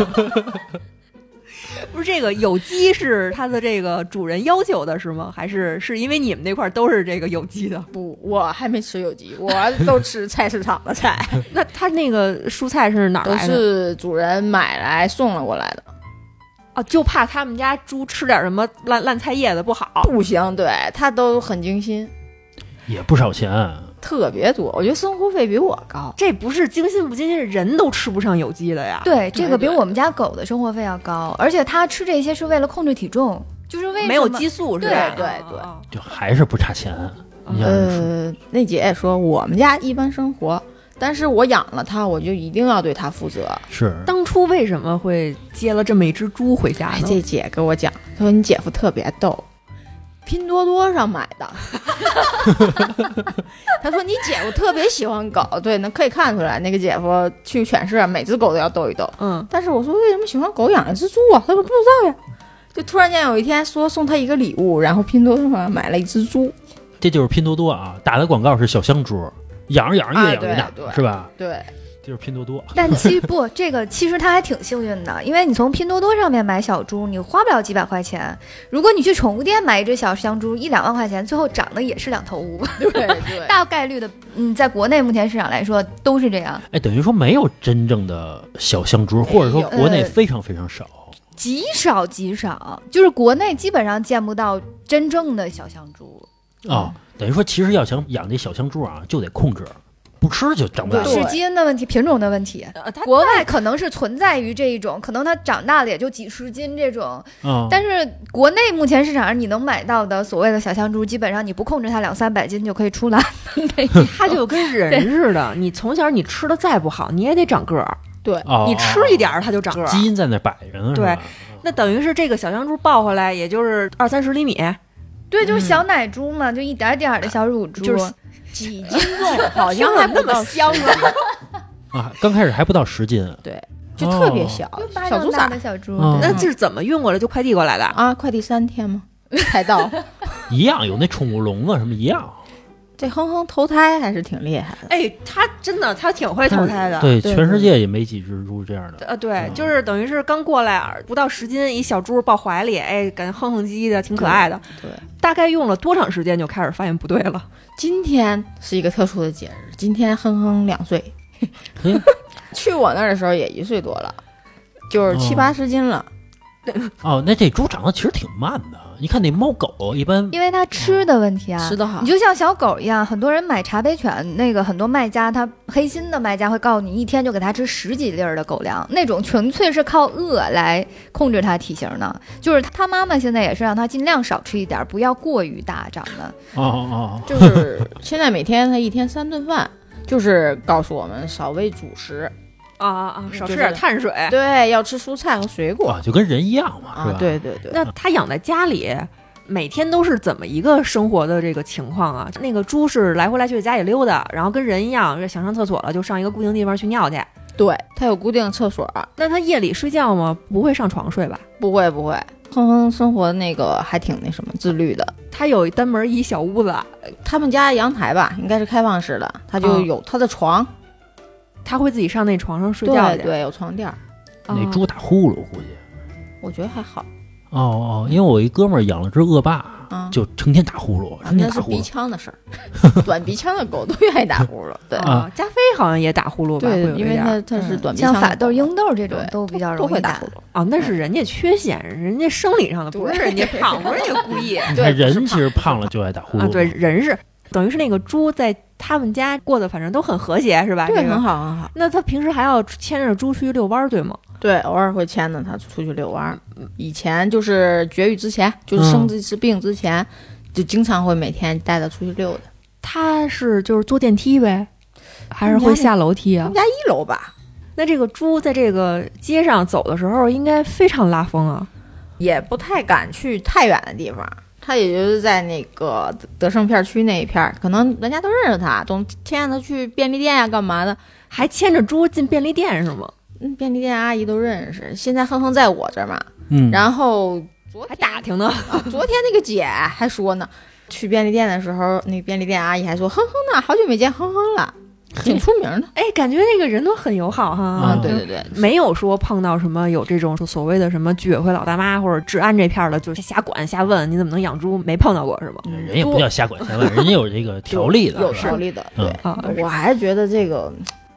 不是这个有机是它的这个主人要求的是吗？还是是因为你们那块儿都是这个有机的？不，我还没吃有机，我都吃菜市场的菜，那它那个蔬菜是哪儿来的？是主人买来送了过来的。啊，就怕他们家猪吃点什么烂烂菜叶子不好。不行，对它都很精心，也不少钱。特别多。我觉得生活费比我高。这不是精心不精心，是人都吃不上有机的呀。对，这个比我们家狗的生活费要高，而且它吃这些是为了控制体重，就是为什么没有激素是吧？对对对啊就还是不差钱。呃，那姐也说我们家一般生活，但是我养了它，我就一定要对它负责。是当初为什么会接了这么一只猪回家？这姐跟我讲，她说你姐夫特别逗，拼多多上买的。他说你姐夫特别喜欢狗，对，那可以看出来，那个姐夫去犬舍每只狗都要逗一逗。嗯，但是我说为什么喜欢狗养了只猪啊？他说不知道呀。就突然间有一天说送他一个礼物，然后拼多多上买了一只猪。这就是拼多多啊，打的广告是小香猪，养着养着越养越大，啊对对是吧？对，这就是拼多多。但其实不，这个其实他还挺幸运的，因为你从拼多多上面买小猪，你花不了几百块钱。如果你去宠物店买一只小香猪，一两万块钱，最后长得也是两头乌。对对，大概率的，嗯，在国内目前市场来说都是这样，哎，等于说没有真正的小香猪，或者说国内呃非常非常少。极少极少，就是国内基本上见不到真正的小香猪。啊、等于说其实要想养这小香猪啊，就得控制，不吃就长不了。是基因的问题，品种的问题。呃，它国外可能是存在于这一种，可能它长大了也就几十斤这种，嗯，但是国内目前市场上你能买到的所谓的小香猪，基本上你不控制它两三百斤就可以出来。它就跟人似的，你从小你吃的再不好，你也得长个儿，对，哦你吃一点儿它就长个儿。基因在那摆着呢，对？那等于是这个小香猪抱回来，也就是二三十厘米，对，就是小奶猪嘛，就一点点儿的小乳猪。就是几斤重，好像 听着那么还不到香啊！啊，刚开始还不到十斤，对，就特别小，小猪崽的小猪。那这是怎么运过来？就快递过来的？啊，快递三天吗？才到。一样有那宠物笼子什么一样。这哼哼投胎还是挺厉害的。哎，他真的，他挺会投胎的。对，对全世界也没几只猪这样的。呃，对，嗯就是等于是刚过来不到十斤，一小猪抱怀里，哎，感觉哼哼唧唧的，挺可爱的。对，大概用了多长时间就开始发现不对了？今天是一个特殊的节日，今天哼哼两岁，去我那儿的时候也一岁多了，就是七哦八十斤了。哦，那这猪长得其实挺慢的。你看那猫狗一般因为它吃的问题啊，吃的好你就像小狗一样，很多人买茶杯犬，那个很多卖家他黑心的卖家会告诉你，一天就给它吃十几粒儿的狗粮，那种纯粹是靠饿来控制它体型的。就是它妈妈现在也是让它尽量少吃一点儿，不要过于大长的。哦哦哦，就是现在每天它一天三顿饭，就是告诉我们少喂主食，啊啊啊！少吃就是点碳水。对，要吃蔬菜和水果啊，就跟人一样嘛，是啊吧？，对对对。那他养在家里，每天都是怎么一个生活的这个情况啊？那个猪是来回来去在家里溜达，然后跟人一样，想上厕所了就上一个固定地方去尿去。对，它有固定厕所，那它夜里睡觉吗？不会上床睡吧？不会不会，哼哼生活那个还挺那什么自律的。它有一单门一小屋子，他们家阳台吧，应该是开放式的，它就哦有它的床，他会自己上那床上睡觉去。对对，有床垫儿，哦那猪打呼噜估计。我觉得还好哦哦，因为我一哥们儿养了只恶霸，啊。就成天打呼噜，啊那是鼻成天打呼噜。腔的事儿，短鼻腔的狗都愿意打呼噜。对啊，加菲好像也打呼噜吧？会对，因为有一点儿它它是嗯短鼻腔的狗，像法豆、鹰豆这种对都比较都容易打会打呼噜。哦，那是人家缺陷，人家生理上的，不是人家胖，不是人家故意。你对人其实胖了就爱打呼噜啊，嘛。对，人是等于是那个猪在他们家过得反正都很和谐，是吧？对，这个很。好很好。那他平时还要牵着猪出去遛弯儿，对吗？对，偶尔会牵着它出去遛弯儿。以前就是绝育之前，就是嗯生这次病之前，就经常会每天带它出去溜的。他是就是坐电梯呗，还是会下楼梯啊他们？家一楼吧，那这个猪在这个街上走的时候，应该非常拉风啊。也不太敢去太远的地方。它也就是在那个德胜片区那一片儿，可能人家都认识他，总牵着他去便利店呀、干嘛的。还牵着猪进便利店是吗？嗯，便利店阿姨都认识。现在哼哼在我这儿嘛，嗯，然后昨还打听呢。啊，昨天那个姐还说呢，去便利店的时候，那便利店阿姨还说，哼哼呢，好久没见哼哼了，挺出名的。哎，感觉那个人都很友好哈。啊对对对，没有说碰到什么有这种所谓的什么居委会老大妈或者治安这片儿的，就是瞎管瞎问，你怎么能养猪？没碰到过是吧？人也不叫瞎管瞎问，人家有这个条例的，有条例的。嗯对，啊，我还是觉得这个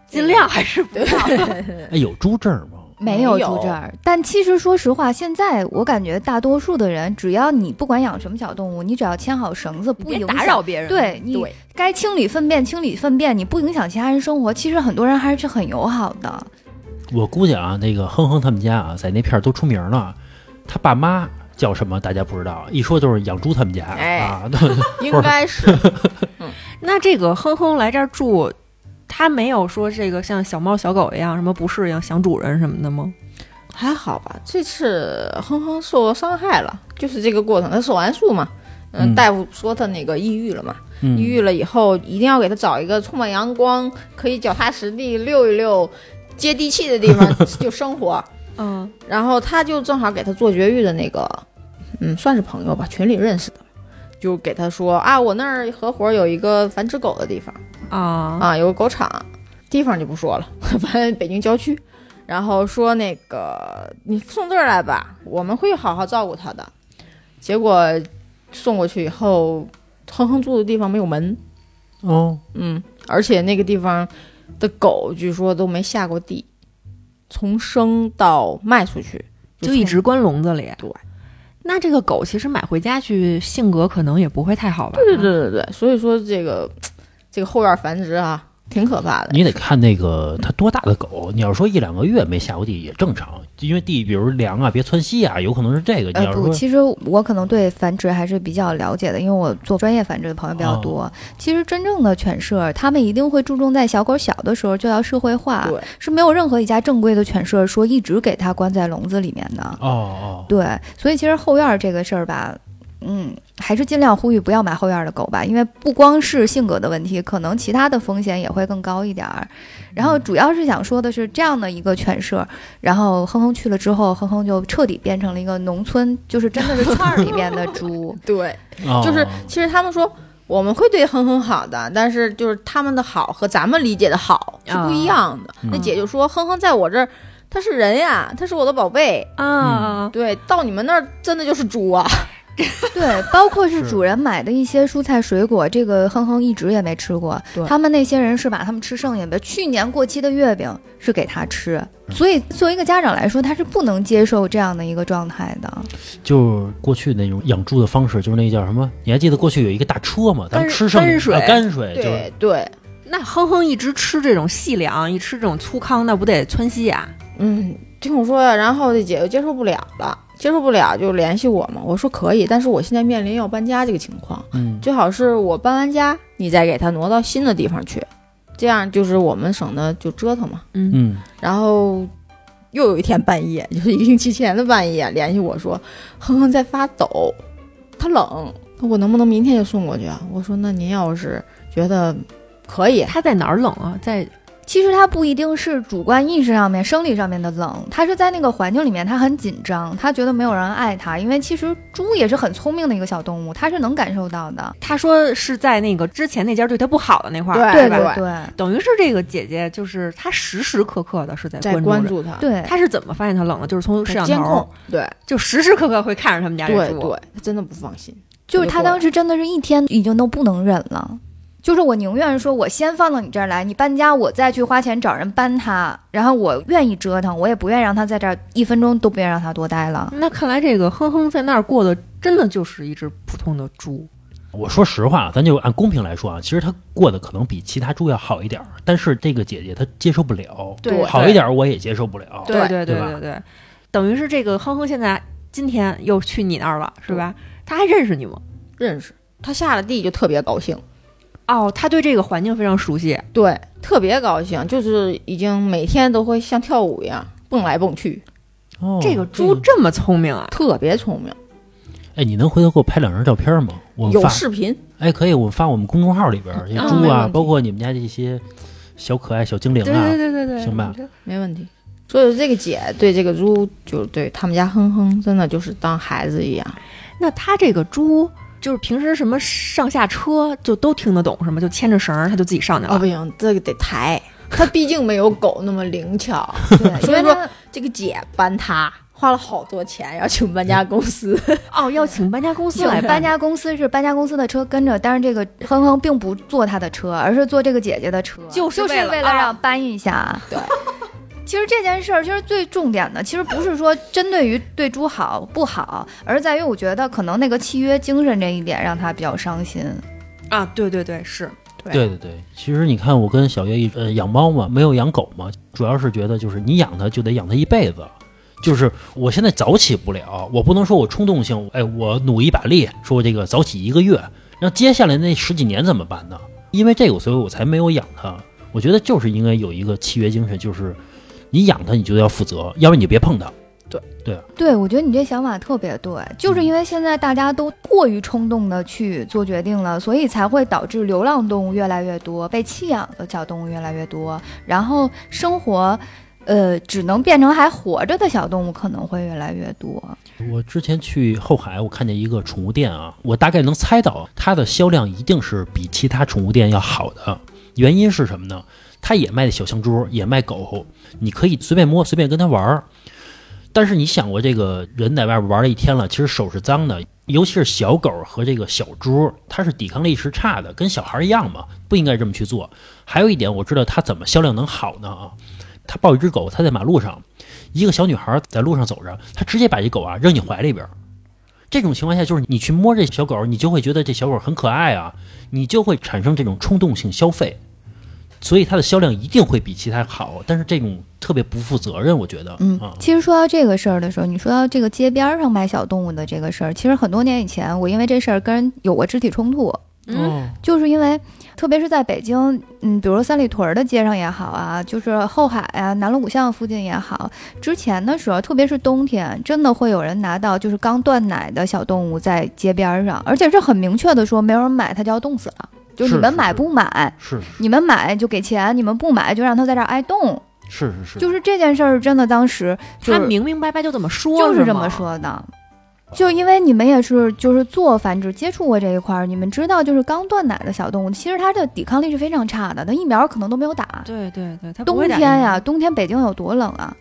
尽量还是不要。哎，有猪证吗？没有住这儿，但其实说实话，现在我感觉大多数的人，只要你不管养什么小动物，你只要牵好绳子，不影响打扰别人。对你该清理粪便清理粪便，你不影响其他人生活，其实很多人还是很友好的。我估计啊，那个哼哼他们家啊，在那片儿都出名了。他爸妈叫什么大家不知道，一说就是养猪他们家、哎 啊。应该是 那这个哼哼来这儿住，他没有说这个像小猫小狗一样什么不适应想主人什么的吗？还好吧。这次哼哼受伤害了，就是这个过程，他手完术嘛。嗯，嗯大夫说他那个抑郁了嘛，抑嗯，郁了以后一定要给他找一个充满阳光、可以脚踏实地溜一溜、接地气的地方 就生活。嗯，然后他就正好给他做绝育的那个，嗯，算是朋友吧，群里认识的，就给他说啊，我那儿合伙有一个繁殖狗的地方啊啊，有个狗场，地方就不说了，反正北京郊区。然后说那个你送这儿来吧，我们会好好照顾它的。结果送过去以后，哼哼住的地方没有门，哦，嗯，而且那个地方的狗据说都没下过地，从生到卖出去从就一直关笼子里。对，那这个狗其实买回家去，性格可能也不会太好吧？对对对对对，所以说这个这个后院繁殖啊，挺可怕的。你得看那个它多大的狗。你要说一两个月没下过地也正常，因为地比如凉啊，别窜稀啊，有可能是这个。你呃不，要说其实我可能对繁殖还是比较了解的，因为我做专业繁殖的朋友比较多。其实真正的犬舍，他们一定会注重在小狗小的时候就要社会化，是没有任何一家正规的犬舍说一直给它关在笼子里面的。哦哦，对，所以其实后院这个事儿吧，嗯，还是尽量呼吁不要买后院儿的狗吧，因为不光是性格的问题，可能其他的风险也会更高一点儿。然后主要是想说的是，这样的一个犬舍，然后哼哼去了之后，哼哼就彻底变成了一个农村，就是真的是圈儿里边的猪。对，哦就是其实他们说我们会对哼哼好的，但是就是他们的好和咱们理解的好是不一样的。嗯那姐就说哼哼在我这儿，他是人呀，他是我的宝贝。啊，对，到你们那儿真的就是猪啊。对，包括是是主人买的一些蔬菜水果，这个哼哼一直也没吃过。他们那些人是把他们吃剩下的去年过期的月饼是给他吃，所以作为一个家长来说，他是不能接受这样的一个状态的。就是过去那种养猪的方式，就是那叫什么？你还记得过去有一个大车吗？咱们吃剩泔水对对，那哼哼一直吃这种细粮，一吃这种粗糠，那不得窜稀呀？嗯，听我说呀，然后这姐就接受不了了，接受不了就联系我嘛。我说可以，但是我现在面临要搬家这个情况，嗯，最好是我搬完家，你再给他挪到新的地方去，这样就是我们省得就折腾嘛。嗯嗯，然后又有一天半夜，就是一个星期前的半夜，联系我说，哼哼在发抖，他冷，我能不能明天就送过去啊？我说那您要是觉得可以，他在哪儿冷啊？在其实他不一定是主观意识上面、生理上面的冷，他是在那个环境里面，他很紧张，他觉得没有人爱他。因为其实猪也是很聪明的一个小动物，它是能感受到的。他说是在那个之前那家对他不好的那块儿，对吧？对等于是这个姐姐，就是她时时刻刻的是在在关注他，对，她是怎么发现他冷的？就是从摄像监控头，，对就时时刻刻会看着他们家这猪。对对，他真的不放心。就是他当时真的是一天已经都不能忍了。就是我宁愿说，我先放到你这儿来，你搬家，我再去花钱找人搬它，然后我愿意折腾，我也不愿意让它在这儿一分钟都不愿意让它多待了。那看来这个哼哼在那儿过的真的就是一只普通的猪。我说实话，咱就按公平来说啊，其实他过得可能比其他猪要好一点儿，但是这个姐姐她接受不了，对好一点儿我也接受不了，对对对对对，等于是这个哼哼现在今天又去你那儿了，是吧？他还认识你吗？认识他下了地就特别高兴，哦，他对这个环境非常熟悉。对，特别高兴，就是已经每天都会像跳舞一样蹦来蹦去，哦，这个猪这么聪明啊！特别聪明，哎，你能回头给我拍两张照片吗？我们有，视频，哎，可以，我发我们公众号里边儿，这嗯猪啊，包括你们家这些小可爱小精灵对啊，对对对对，行吧没问题。所以这个姐对这个猪，就对他们家哼哼，真的就是当孩子一样。那他这个猪就是平时什么上下车就都听得懂是吗？就牵着绳儿，他就自己上去了。哦，不行，这个得抬，他毕竟没有狗那么灵巧。对，所以说这个姐搬他花了好多钱，要请搬家公司。哦，要请搬家公司来，搬家公司是搬家公司的车跟着，但是这个哼哼并不坐他的车，而是坐这个姐姐的车，就是就是为了为了让搬一下。对。其实这件事儿，其实最重点的，其实不是说针对于对猪好不好，而是在于我觉得可能那个契约精神这一点让他比较伤心。啊，对对对，是对对对，其实你看，我跟小月一呃养猫嘛，没有养狗嘛，主要是觉得就是你养它就得养它一辈子。就是我现在早起不了，我不能说我冲动性，哎，我努一把力，说我这个早起一个月，那接下来那十几年怎么办呢？因为这个，所以我才没有养它。我觉得就是应该有一个契约精神，就是你养它，你就要负责，要不然你就别碰它。对对，我觉得你这想法特别对，就是因为现在大家都过于冲动的去做决定了，所以才会导致流浪动物越来越多，被弃养的小动物越来越多，然后生活，呃，只能变成还活着的小动物可能会越来越多。我之前去后海，我看见一个宠物店啊，我大概能猜到它的销量一定是比其他宠物店要好的。原因是什么呢？他也卖的小香猪，也卖狗，你可以随便摸，随便跟他玩儿。但是你想过，这个人在外边玩了一天了，其实手是脏的，尤其是小狗和这个小猪，它是抵抗力是差的，跟小孩一样嘛，不应该这么去做。还有一点，我知道它怎么销量能好呢啊？他抱一只狗，他在马路上，一个小女孩在路上走着，他直接把这狗啊扔你怀里边。这种情况下，就是你去摸这小狗，你就会觉得这小狗很可爱啊，你就会产生这种冲动性消费，所以它的销量一定会比其他好。但是这种特别不负责任，我觉得，嗯嗯，其实说到这个事儿的时候，你说到这个街边儿上卖小动物的这个事儿，其实很多年以前，我因为这事儿跟人有过肢体冲突，嗯，哦，就是因为，特别是在北京，嗯，比如说三里屯儿的街上也好啊，就是后海啊、南锣鼓巷附近也好，之前的时候，特别是冬天，真的会有人拿到就是刚断奶的小动物在街边儿上，而且是很明确的说，没有人买它就要冻死了，就是你们买是是不买，是你们买就给钱，你们不买就让它在这儿挨冻，是是是，就是这件事儿真的当时就是他明明白白就这么说，就是这么。说的。就因为你们也是就是做繁殖接触过这一块儿，你们知道就是刚断奶的小动物，其实它的抵抗力是非常差的，它疫苗可能都没有打。对对对，它冬天呀，冬天北京有多冷啊，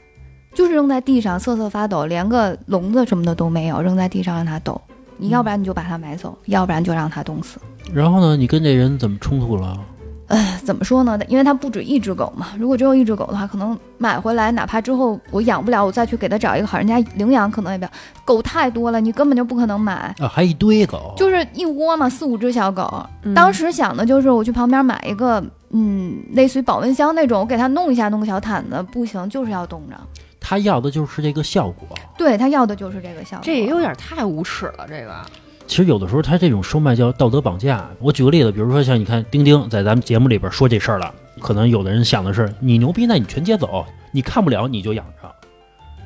就是扔在地上瑟瑟发抖，连个笼子什么的都没有，扔在地上让它抖。你要不然你就把它买走，要不然就让它冻死。然后呢，你跟这人怎么冲突了？哎怎么说呢？因为它不止一只狗嘛，如果只有一只狗的话，可能买回来，哪怕之后我养不了，我再去给它找一个好人家领养，可能也不了。狗太多了，你根本就不可能买。啊，还一堆狗，就是一窝嘛，四五只小狗。嗯当时想的就是我去旁边买一个，嗯，类似于保温箱那种，我给它弄一下，弄个小毯子，不行，就是要冻着。他要的就是这个效果。对他要的就是这个效果。这也有点太无耻了，这个。其实有的时候他这种售卖叫道德绑架。我举个例子，比如说像你看丁丁在咱们节目里边说这事儿了，可能有的人想的是你牛逼，那你全接走，你看不了你就养着，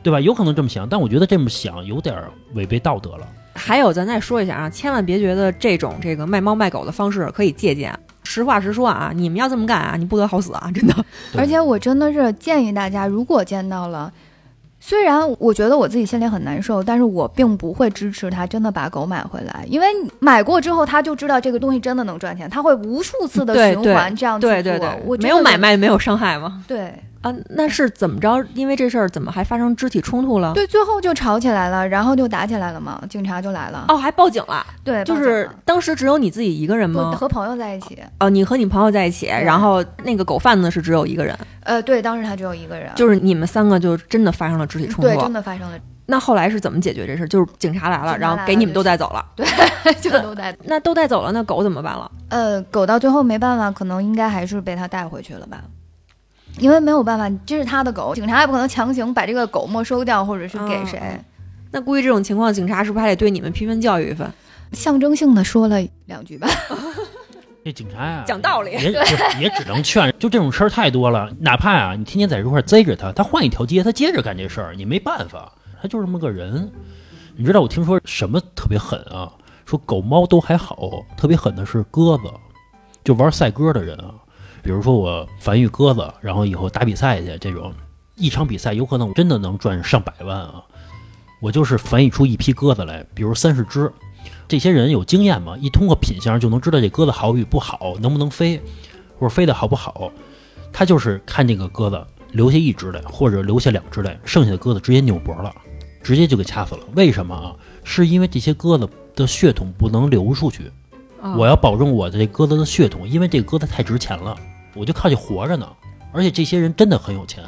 对吧？有可能这么想，但我觉得这么想有点违背道德了。还有，咱再说一下啊，千万别觉得这种这个卖猫卖狗的方式可以借鉴。实话实说啊，你们要这么干啊，你不得好死啊！真的。而且我真的是建议大家，如果见到了，虽然我觉得我自己心里很难受，但是我并不会支持他真的把狗买回来，因为买过之后他就知道这个东西真的能赚钱，他会无数次的循环这样去做。对对对，没有买卖，没有伤害吗？对啊，那是怎么着？因为这事儿怎么还发生肢体冲突了？对，最后就吵起来了，然后就打起来了嘛，警察就来了。哦，还报警了？对，就是当时只有你自己一个人吗？和朋友在一起。哦，你和你朋友在一起，然后那个狗贩子是只有一个人，呃，对，当时他只有一个人，就是你们三个就真的发生了肢体冲突对，真。的发生了，那后来是怎么解决这事？就是警察来了，然后给你们都带走了。对 就都在。那都带走了，那狗怎么办了？呃，狗到最后没办法，可能应该还是被他带回去了吧。因为没有办法，这是他的狗，警察也不可能强行把这个狗没收掉，或者是给谁。嗯那估计这种情况，警察是不是还得对你们批评教育一番？象征性的说了两句吧。这警察呀，讲道理也也只能劝。就这种事儿太多了，哪怕啊，你天天在这块儿贼着他，他换一条街，他接着干这事儿，你没办法，他就这么个人。你知道我听说什么特别狠啊？说狗猫都还好，特别狠的是鸽子，就玩赛鸽的人啊。比如说我繁育鸽子，然后以后打比赛去，这种一场比赛有可能我真的能赚上百万啊。我就是繁育出一批鸽子来，比如三十只，这些人有经验嘛，一通过品相就能知道这鸽子好与不好，能不能飞，或者飞得好不好。他就是看这个鸽子留下一只来，或者留下两只来，剩下的鸽子直接扭脖了，直接就给掐死了。为什么啊？是因为这些鸽子的血统不能流出去，啊我要保证我的这鸽子的血统，因为这个鸽子太值钱了，我就靠这活着呢。而且这些人真的很有钱，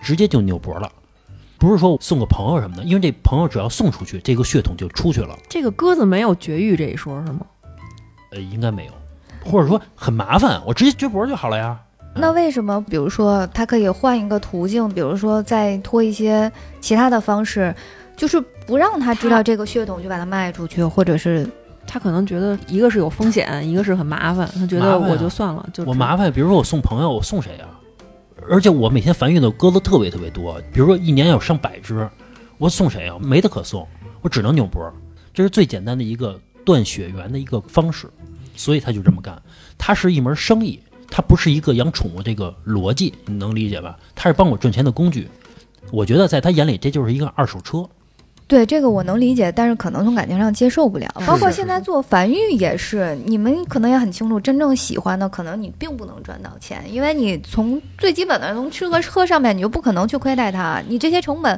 直接就扭脖了。不是说送个朋友什么的，因为这朋友只要送出去，这个血统就出去了。这个鸽子没有绝育这一说是吗？呃，应该没有，或者说很麻烦，我直接绝脖就好了呀。那为什么，比如说他可以换一个途径，比如说再托一些其他的方式，就是不让他知道这个血统，就把它卖出去，或者是他可能觉得一个是有风险，一个是很麻烦，他觉得我就算了，就我麻烦，比如说我送朋友，我送谁啊、而且我每天繁育的鸽子特别特别多，比如说一年有上百只，我送谁啊？没得可送，我只能扭脖。这是最简单的一个断血缘的一个方式，所以他就这么干。他是一门生意，他不是一个养宠物这个逻辑，你能理解吧？他是帮我赚钱的工具。我觉得在他眼里，这就是一个二手车。对这个我能理解，但是可能从感情上接受不了。包括现在做繁育也是，你们可能也很清楚，真正喜欢的可能你并不能赚到钱，因为你从最基本的从吃和喝上面，你就不可能去亏待它。你这些成本，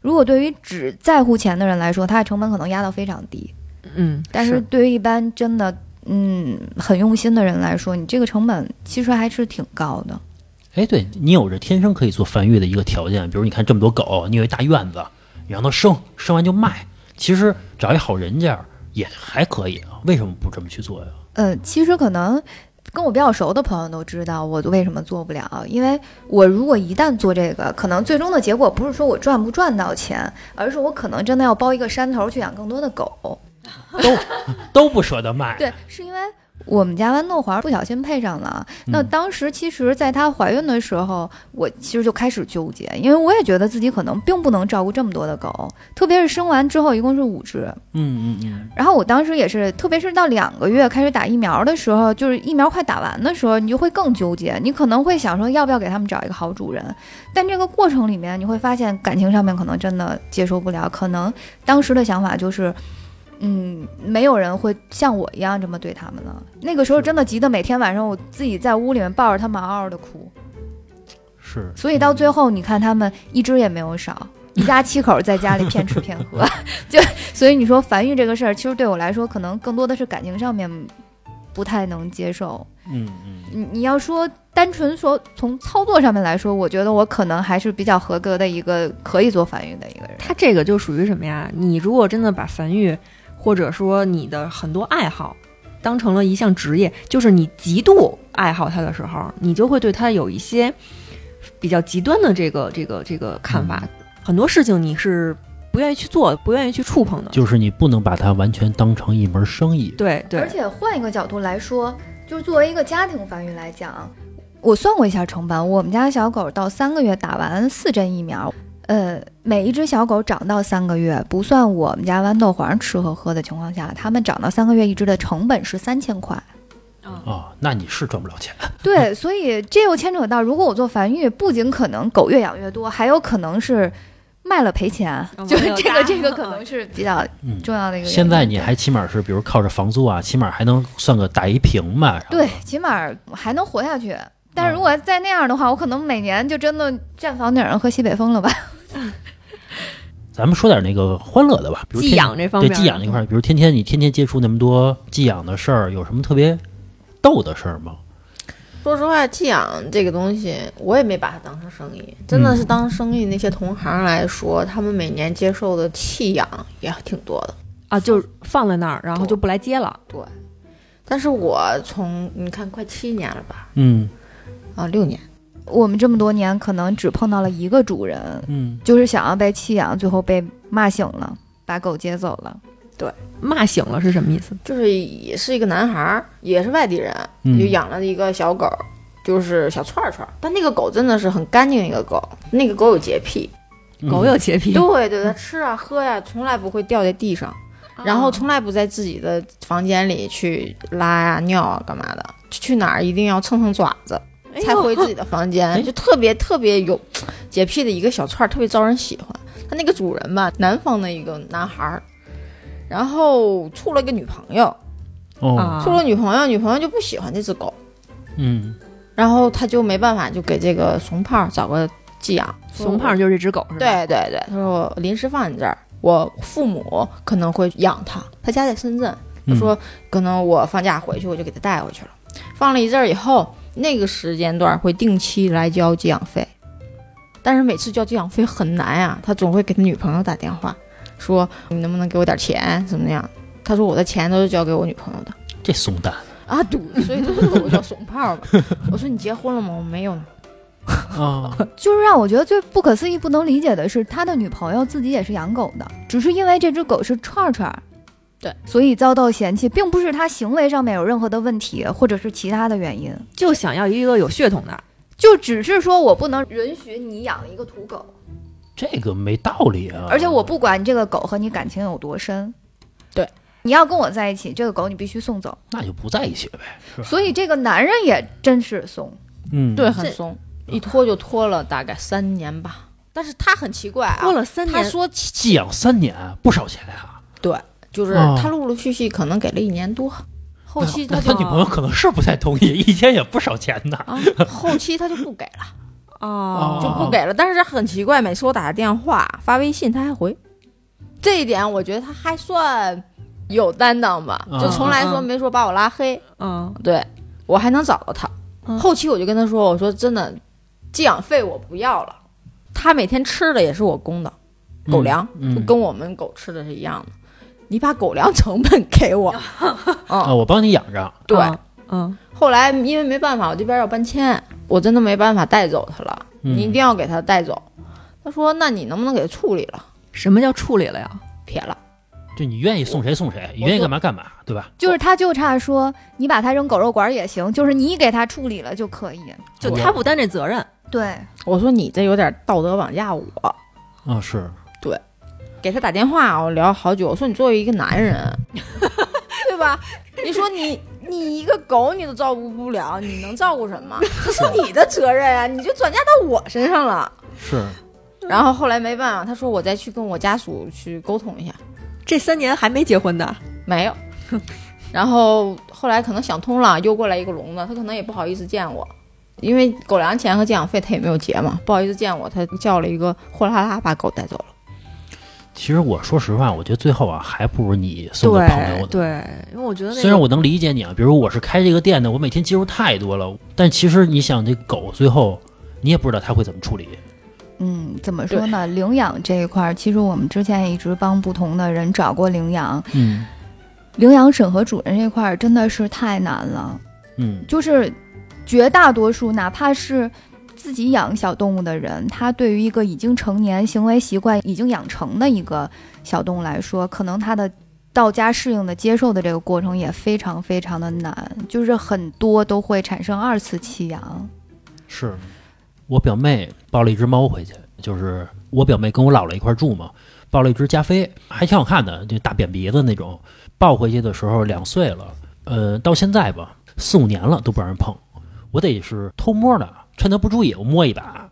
如果对于只在乎钱的人来说，它的成本可能压到非常低，嗯，但是对于一般真的嗯很用心的人来说，你这个成本其实还是挺高的。哎，对你有着天生可以做繁育的一个条件，比如你看这么多狗，你有一大院子，你让它生，生完就卖，其实找一好人家也还可以啊，为什么不这么去做呀？呃，其实可能跟我比较熟的朋友都知道我为什么做不了，因为我如果一旦做这个，可能最终的结果不是说我赚不赚到钱，而是我可能真的要包一个山头去养更多的狗。都都不舍得卖，对，是因为。我们家豌豆黄不小心配上了，那嗯当时其实，在她怀孕的时候，我其实就开始纠结，因为我也觉得自己可能并不能照顾这么多的狗，特别是生完之后一共是五只，嗯嗯嗯，然后我当时也是，特别是到两个月开始打疫苗的时候，就是疫苗快打完的时候，你就会更纠结。你可能会想说，要不要给他们找一个好主人？但这个过程里面，你会发现感情上面可能真的接受不了。可能当时的想法就是，嗯，没有人会像我一样这么对他们了。那个时候真的急得每天晚上我自己在屋里面抱着他们嗷嗷的哭。是，所以到最后，你看他们一只也没有少。一家七口在家里骗吃骗喝，就所以你说繁育这个事儿，其实对我来说，可能更多的是感情上面不太能接受。嗯嗯，你你要说单纯说从操作上面来说，我觉得我可能还是比较合格的一个可以做繁育的一个人。他这个就属于什么呀？你如果真的把繁育，或者说你的很多爱好，当成了一项职业，就是你极度爱好它的时候，你就会对它有一些比较极端的这个这个这个看法。很多事情你是不愿意去做，不愿意去触碰的。就是你不能把它完全当成一门生意。对对，而且换一个角度来说，就是作为一个家庭繁育来讲，我算过一下成本，我们家小狗到三个月打完四针疫苗，呃，每一只小狗长到三个月，不算我们家豌豆黄吃和喝的情况下，它们长到三个月一只的成本是三千块。哦，那你是赚不了钱。对，所以这又牵扯到，如果我做繁育，不仅可能狗越养越多，还有可能是卖了赔钱，哦就这个这个可能是比较嗯，重要的一个。现在你还起码是，比如靠着房租啊，起码还能算个打一平吧。对，起码还能活下去。但是如果再那样的话，我可能每年就真的站房顶上喝西北风了吧？咱们说点那个欢乐的吧，比如寄养这方面对寄养那块儿，比如天天你天天接触那么多寄养的事儿，有什么特别逗的事儿吗？说实话，寄养这个东西，我也没把它当成生意，真的是当生意。那些同行来说，他们每年接受的弃养也挺多的。啊，就是放在那儿，然后就不来接了。对但是我从你看快七年了吧，嗯啊六年，我们这么多年可能只碰到了一个主人，嗯，就是想要被弃养，最后被骂醒了，把狗接走了。对。骂醒了是什么意思？就是也是一个男孩儿，也是外地人，嗯。就养了一个小狗，就是小串串儿。但那个狗真的是很干净一个狗，那个狗有洁癖，嗯。狗有洁癖，对对，它吃啊喝呀、从来不会掉在地上。然后从来不在自己的房间里去拉呀、尿啊干嘛的，去哪儿一定要蹭蹭爪子才回自己的房间，就特别特别有洁癖的一个小串儿，特别招人喜欢。他那个主人吧，南方的一个男孩儿，然后处了个女朋友，哦，啊处了女朋友，女朋友就不喜欢这只狗，嗯然后他就没办法，就给这个熊胖找个寄养。熊胖就是这只狗是吧？对对对，他说我临时放你这儿，我父母可能会养它，他家在深圳。他嗯说可能我放假回去，我就给他带回去了。放了一阵儿以后，那个时间段会定期来交寄养费，但是每次交寄养费很难呀，他总会给他女朋友打电话，说你能不能给我点钱，怎么样？他说我的钱都是交给我女朋友的这怂蛋啊，对，所以他这狗叫怂炮嘛。我说你结婚了吗？我没有呢。啊，就是让我觉得最不可思议、不能理解的是，他的女朋友自己也是养狗的，只是因为这只狗是串串儿，对，所以遭到嫌弃，并不是他行为上面有任何的问题，或者是其他的原因，就想要一个有血统的。就只是说我不能允许你养一个土狗，这个没道理啊！而且我不管你这个狗和你感情有多深，对，你要跟我在一起，这个狗你必须送走。那就不在一起了呗，所以这个男人也真是怂，嗯，对，很松，一拖就拖了大概三年吧。但是他很奇怪啊，拖了三年，他说寄养三年不少钱啊。就是哦他陆陆续续可能给了一年多，后期他就他女朋友可能是不太同意，一天也不少钱呢。啊，后期他就不给了，哦，就不给了。但是很奇怪，每次我打他电话、发微信，他还回。这一点我觉得他还算有担当吧，啊就从来说没说把我拉黑，嗯对我还能找到他。嗯后期我就跟他说：“我说真的，寄养费我不要了，他每天吃的也是我供的狗粮，嗯就跟我们狗吃的是一样的。你把狗粮成本给我，啊，嗯，我帮你养着。对。嗯嗯，后来因为没办法，我这边要搬迁，我真的没办法带走它了，嗯你一定要给它带走。他说：“那你能不能给它处理了？什么叫处理了呀？撇了。就你愿意送谁送谁，你愿意干嘛干嘛，对吧？就是他就差说你把它扔狗肉馆也行，就是你给它处理了就可以。就他不担这责任。对，我说你这有点道德绑架我。啊，是，给他打电话，我聊好久。我说你作为一个男人，对吧？你说你你一个狗你都照顾不了，你能照顾什么？这是你的责任啊，你就转嫁到我身上了。是，然后后来没办法，他说我再去跟我家属去沟通一下，这三年还没结婚的，没有。然后后来可能想通了，又过来一个聋子，他可能也不好意思见我，因为狗粮钱和寄养费他也没有结嘛，不好意思见我，他叫了一个货拉拉把狗带走了。其实我说实话，我觉得最后啊，还不如你送个朋友对呢。对，因为我觉得那个虽然我能理解你啊，比如我是开这个店的，我每天接触太多了，但其实你想，这狗最后你也不知道它会怎么处理。嗯，怎么说呢？领养这一块儿，其实我们之前也一直帮不同的人找过领养。嗯领养审核主任这块儿真的是太难了，嗯，就是绝大多数，哪怕是自己养小动物的人，他对于一个已经成年、行为习惯已经养成的一个小动物来说，可能他的到家适应的、接受的这个过程也非常非常的难，就是很多都会产生二次弃养。是我表妹抱了一只猫回去，就是我表妹跟我姥姥一块儿住嘛，抱了一只加菲，还挺好看的，就大扁鼻子那种。抱回去的时候两岁了，呃，到现在吧，四五年了都不让人碰，我得是偷摸的，趁他不注意我摸一把，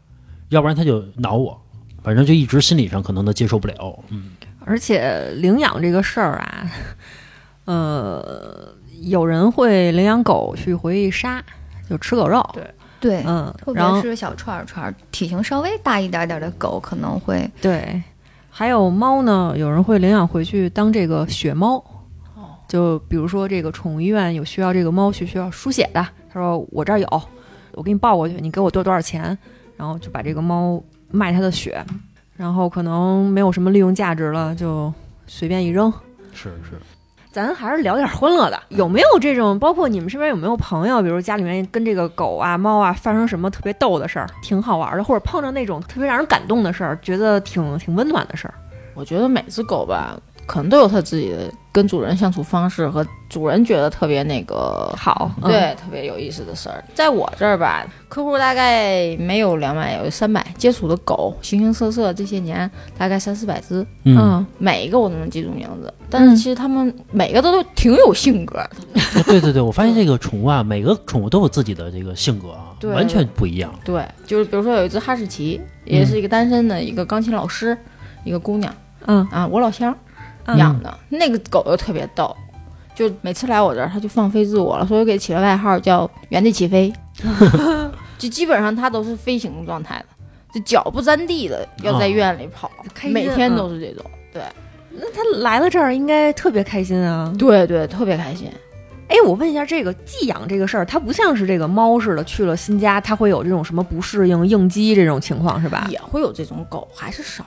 要不然他就挠我，反正就一直心理上可能他接受不了，嗯。而且领养这个事儿啊，呃，有人会领养狗去回去杀，就吃狗肉。对。对，嗯特，别然后是小串儿串儿，体型稍微大一点点的狗可能会，对，还有猫呢，有人会领养回去当这个血猫。就比如说这个宠物医院有需要这个猫去需要输血的，他说我这儿有，我给你抱过去，你给我多多少钱，然后就把这个猫卖它的血，然后可能没有什么利用价值了，就随便一扔。是是，咱还是聊点欢乐的，有没有这种？包括你们身边有没有朋友，比如家里面跟这个狗啊、猫啊发生什么特别逗的事儿，挺好玩的，或者碰着那种特别让人感动的事儿，觉得挺挺温暖的事儿？我觉得每只狗吧，可能都有它自己的跟主人相处方式和主人觉得特别那个好，嗯。对，特别有意思的事儿。在我这儿吧，客户大概没有两百，有三百，接触的狗形形色色，这些年大概三四百只，嗯，嗯，每一个我都能记住名字。但是其实他们每个都都挺有性格的，对对对，我发现这个宠物啊，每个宠物都有自己的这个性格啊，对。完全不一样。对，就是比如说有一只哈士奇，也是一个单身的一个钢琴老师，一个姑娘。嗯。啊，我老乡嗯养的，那个狗又特别逗。就每次来我这儿，它就放飞自我了，所以我给起了外号叫“原地起飞”，就基本上它都是飞行状态的，就脚不沾地的，要在院里跑，每天都是这种。对那它来了这儿应该特别开心啊。对对，特别开心。哎，我问一下，这个寄养这个事儿，它不像是这个猫似的，去了新家，它会有这种什么不适应、应激这种情况是吧？也会有这种狗，还是少。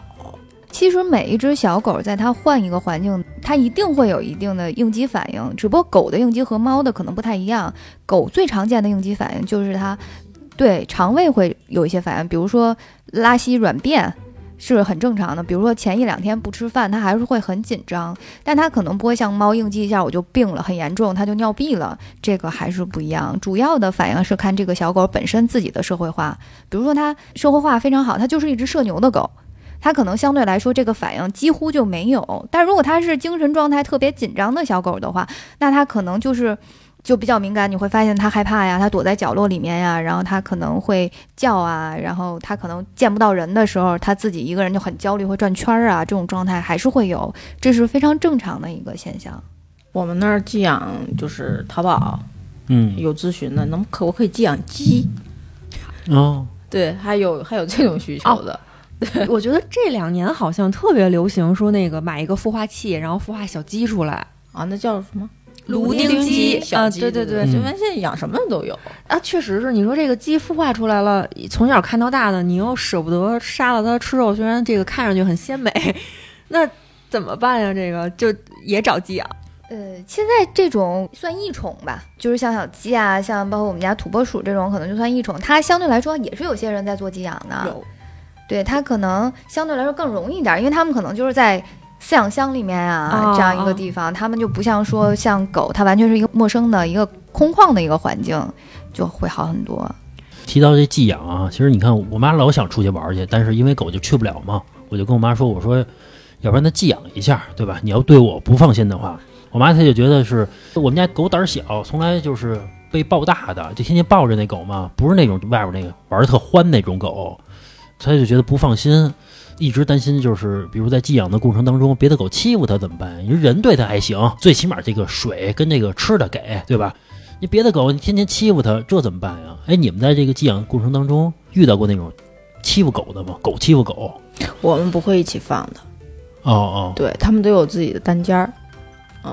其实每一只小狗在它换一个环境，它一定会有一定的应激反应，只不过狗的应激和猫的可能不太一样。狗最常见的应激反应就是它对肠胃会有一些反应，比如说拉稀、软便。是很正常的，比如说前一两天不吃饭，它还是会很紧张，但它可能不会像猫应激一下我就病了，很严重，它就尿闭了，这个还是不一样。主要的反应是看这个小狗本身自己的社会化，比如说它社会化非常好，它就是一只社牛的狗，它可能相对来说这个反应几乎就没有。但如果它是精神状态特别紧张的小狗的话，那它可能就是就比较敏感，你会发现它害怕呀，它躲在角落里面呀，然后它可能会叫啊，然后它可能见不到人的时候，它自己一个人就很焦虑，会转圈儿啊，这种状态还是会有，这是非常正常的一个现象。我们那儿寄养就是淘宝嗯，有咨询的，能可我可以寄养鸡，哦，对，还有还有这种需求的。我觉得这两年好像特别流行说那个买一个孵化器，然后孵化小鸡出来啊，那叫什么？芦丁丁鸡啊小鸡，对对对对就发现养什么都有。啊，确实是。你说这个鸡孵化出来了，从小看到大的，你又舍不得杀了它吃肉，虽然这个看上去很鲜美，那怎么办呀？这个就也找寄养。呃，现在这种算异宠吧，就是像小鸡啊，像包括我们家土拨鼠这种，可能就算异宠。它相对来说也是有些人在做寄养的，有对它可能相对来说更容易一点，因为他们可能就是在饲养箱里面啊、哦这样一个地方，他们就不像说像狗，它完全是一个陌生的一个空旷的一个环境，就会好很多。提到这寄养啊，其实你看，我妈老想出去玩去，但是因为狗就去不了嘛，我就跟我妈说，我说，要不然她寄养一下，对吧？你要对我不放心的话，我妈她就觉得是我们家狗胆儿小，从来就是被抱大的，就天天抱着那狗嘛，不是那种外边那个玩的特欢那种狗，她就觉得不放心。一直担心，就是比如在寄养的过程当中，别的狗欺负它怎么办？人人对它还行，最起码这个水跟这个吃的给，对吧？你别的狗你天天欺负它，这怎么办呀？哎，你们在这个寄养过程当中遇到过那种欺负狗的吗？狗欺负狗？我们不会一起放的，哦哦对他们都有自己的单间儿。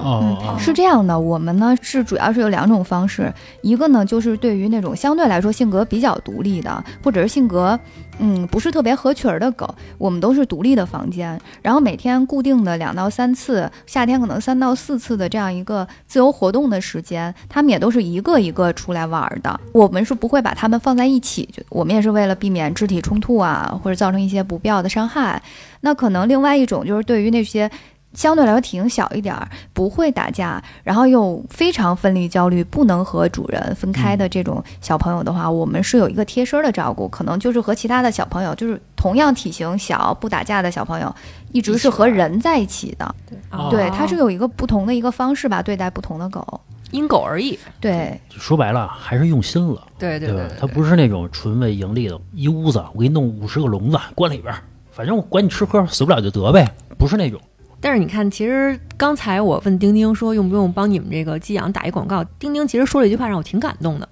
哦哦，是这样的，我们呢是主要是有两种方式，一个呢就是对于那种相对来说性格比较独立的，或者是性格嗯不是特别合群儿的狗，我们都是独立的房间，然后每天固定的两到三次，夏天可能三到四次的这样一个自由活动的时间，他们也都是一个一个出来玩儿的，我们是不会把它们放在一起，就我们也是为了避免肢体冲突啊，或者造成一些不必要的伤害。那可能另外一种就是对于那些。相对来说体型小一点儿，不会打架，然后又非常分离焦虑，不能和主人分开的这种小朋友的话，我们是有一个贴身的照顾，可能就是和其他的小朋友，就是同样体型小、不打架的小朋友，一直是和人在一起的。对对，它是有一个不同的一个方式吧，对待不同的狗。因狗而异。对，说白了还是用心了，对对对？它不是那种纯为盈利的，一屋子我给你弄五十个笼子关里边，反正我管你吃喝，死不了就得呗，不是那种。但是你看，其实刚才我问丁丁说用不用帮你们这个寄养打一广告，丁丁其实说了一句话让我挺感动的，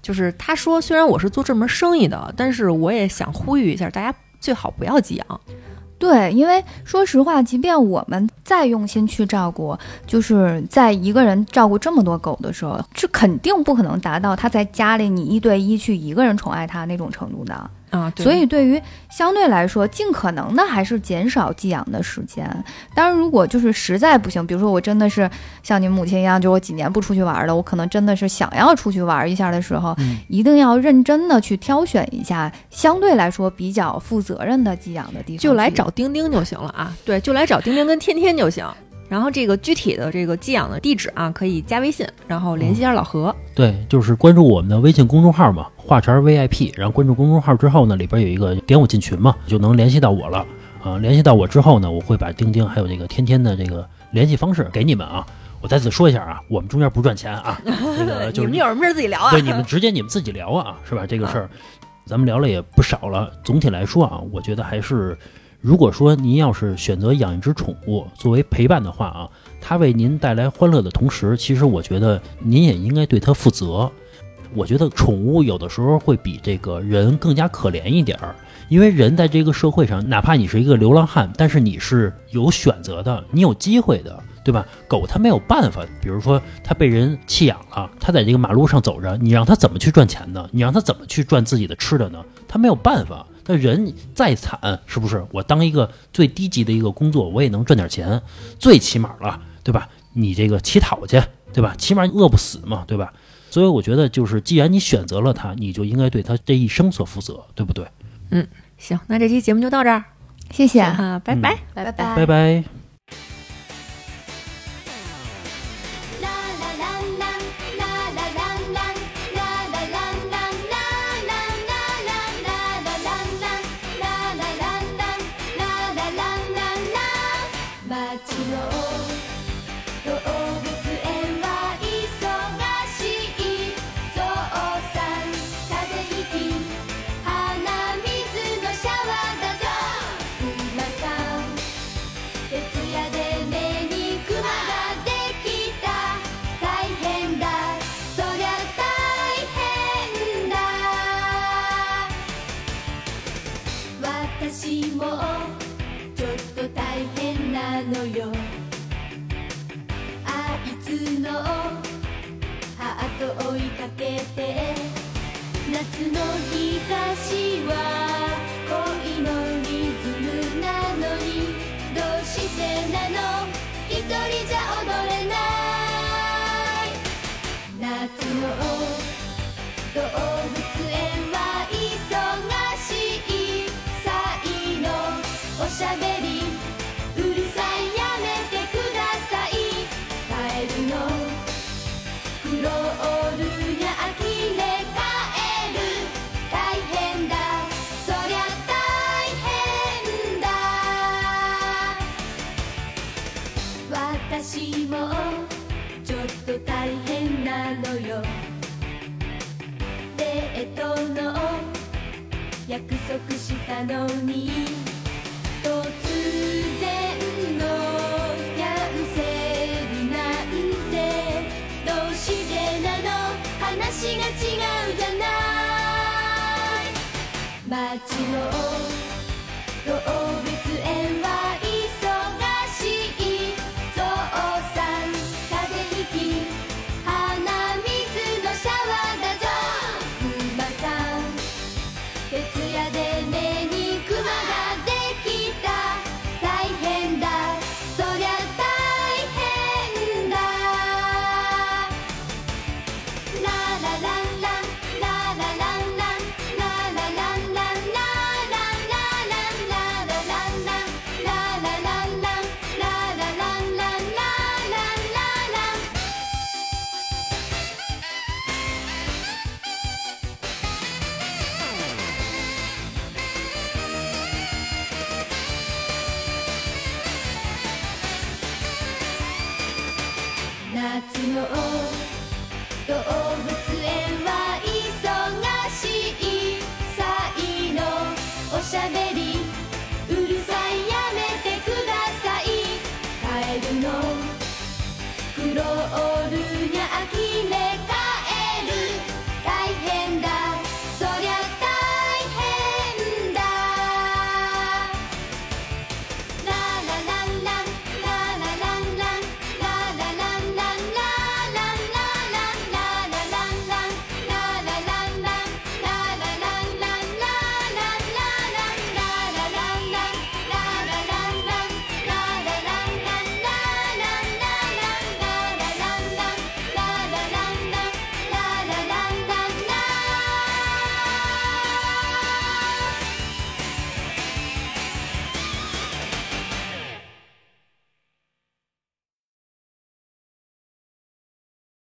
就是他说虽然我是做这门生意的，但是我也想呼吁一下大家最好不要寄养。对，因为说实话，即便我们再用心去照顾，就是在一个人照顾这么多狗的时候，是肯定不可能达到他在家里你一对一去一个人宠爱他那种程度的。啊，对所以对于相对来说，尽可能的还是减少寄养的时间。当然，如果就是实在不行，比如说我真的是像你母亲一样，就我几年不出去玩了，我可能真的是想要出去玩一下的时候，嗯一定要认真的去挑选一下相对来说比较负责任的寄养的地方，就来找丁丁就行了啊，对，就来找丁丁跟天天就行。然后这个具体的这个寄养的地址啊，可以加微信，然后联系一下老何。对，就是关注我们的微信公众号嘛，画圈儿 VIP，然后关注公众号之后呢，里边有一个点我进群嘛，就能联系到我了。啊、联系到我之后呢，我会把钉钉还有这个天天的这个联系方式给你们啊。我再次说一下啊，我们中间不赚钱啊，这个 就是你们有什么事自己聊啊？对，你们直接你们自己聊啊，是吧？这个 事儿，咱们聊了也不少了。总体来说啊，我觉得还是，如果说您要是选择养一只宠物作为陪伴的话啊，它为您带来欢乐的同时，其实我觉得您也应该对它负责。我觉得宠物有的时候会比这个人更加可怜一点儿，因为人在这个社会上，哪怕你是一个流浪汉，但是你是有选择的，你有机会的，对吧？狗它没有办法，比如说它被人弃养了，它在这个马路上走着，你让它怎么去赚钱呢？你让它怎么去赚自己的吃的呢？它没有办法。但人再惨，是不是？我当一个最低级的一个工作，我也能赚点钱，最起码了，对吧？你这个乞讨去，对吧？起码饿不死嘛，对吧？所以我觉得，就是既然你选择了他，你就应该对他这一生所负责，对不对？嗯行，那这期节目就到这儿谢谢，啊，拜拜。拜拜拜拜のよ。あいつのハート追いかけて夏の日。約束したのに突然のキャンセルなんてどうしてなの話が違うじゃない街の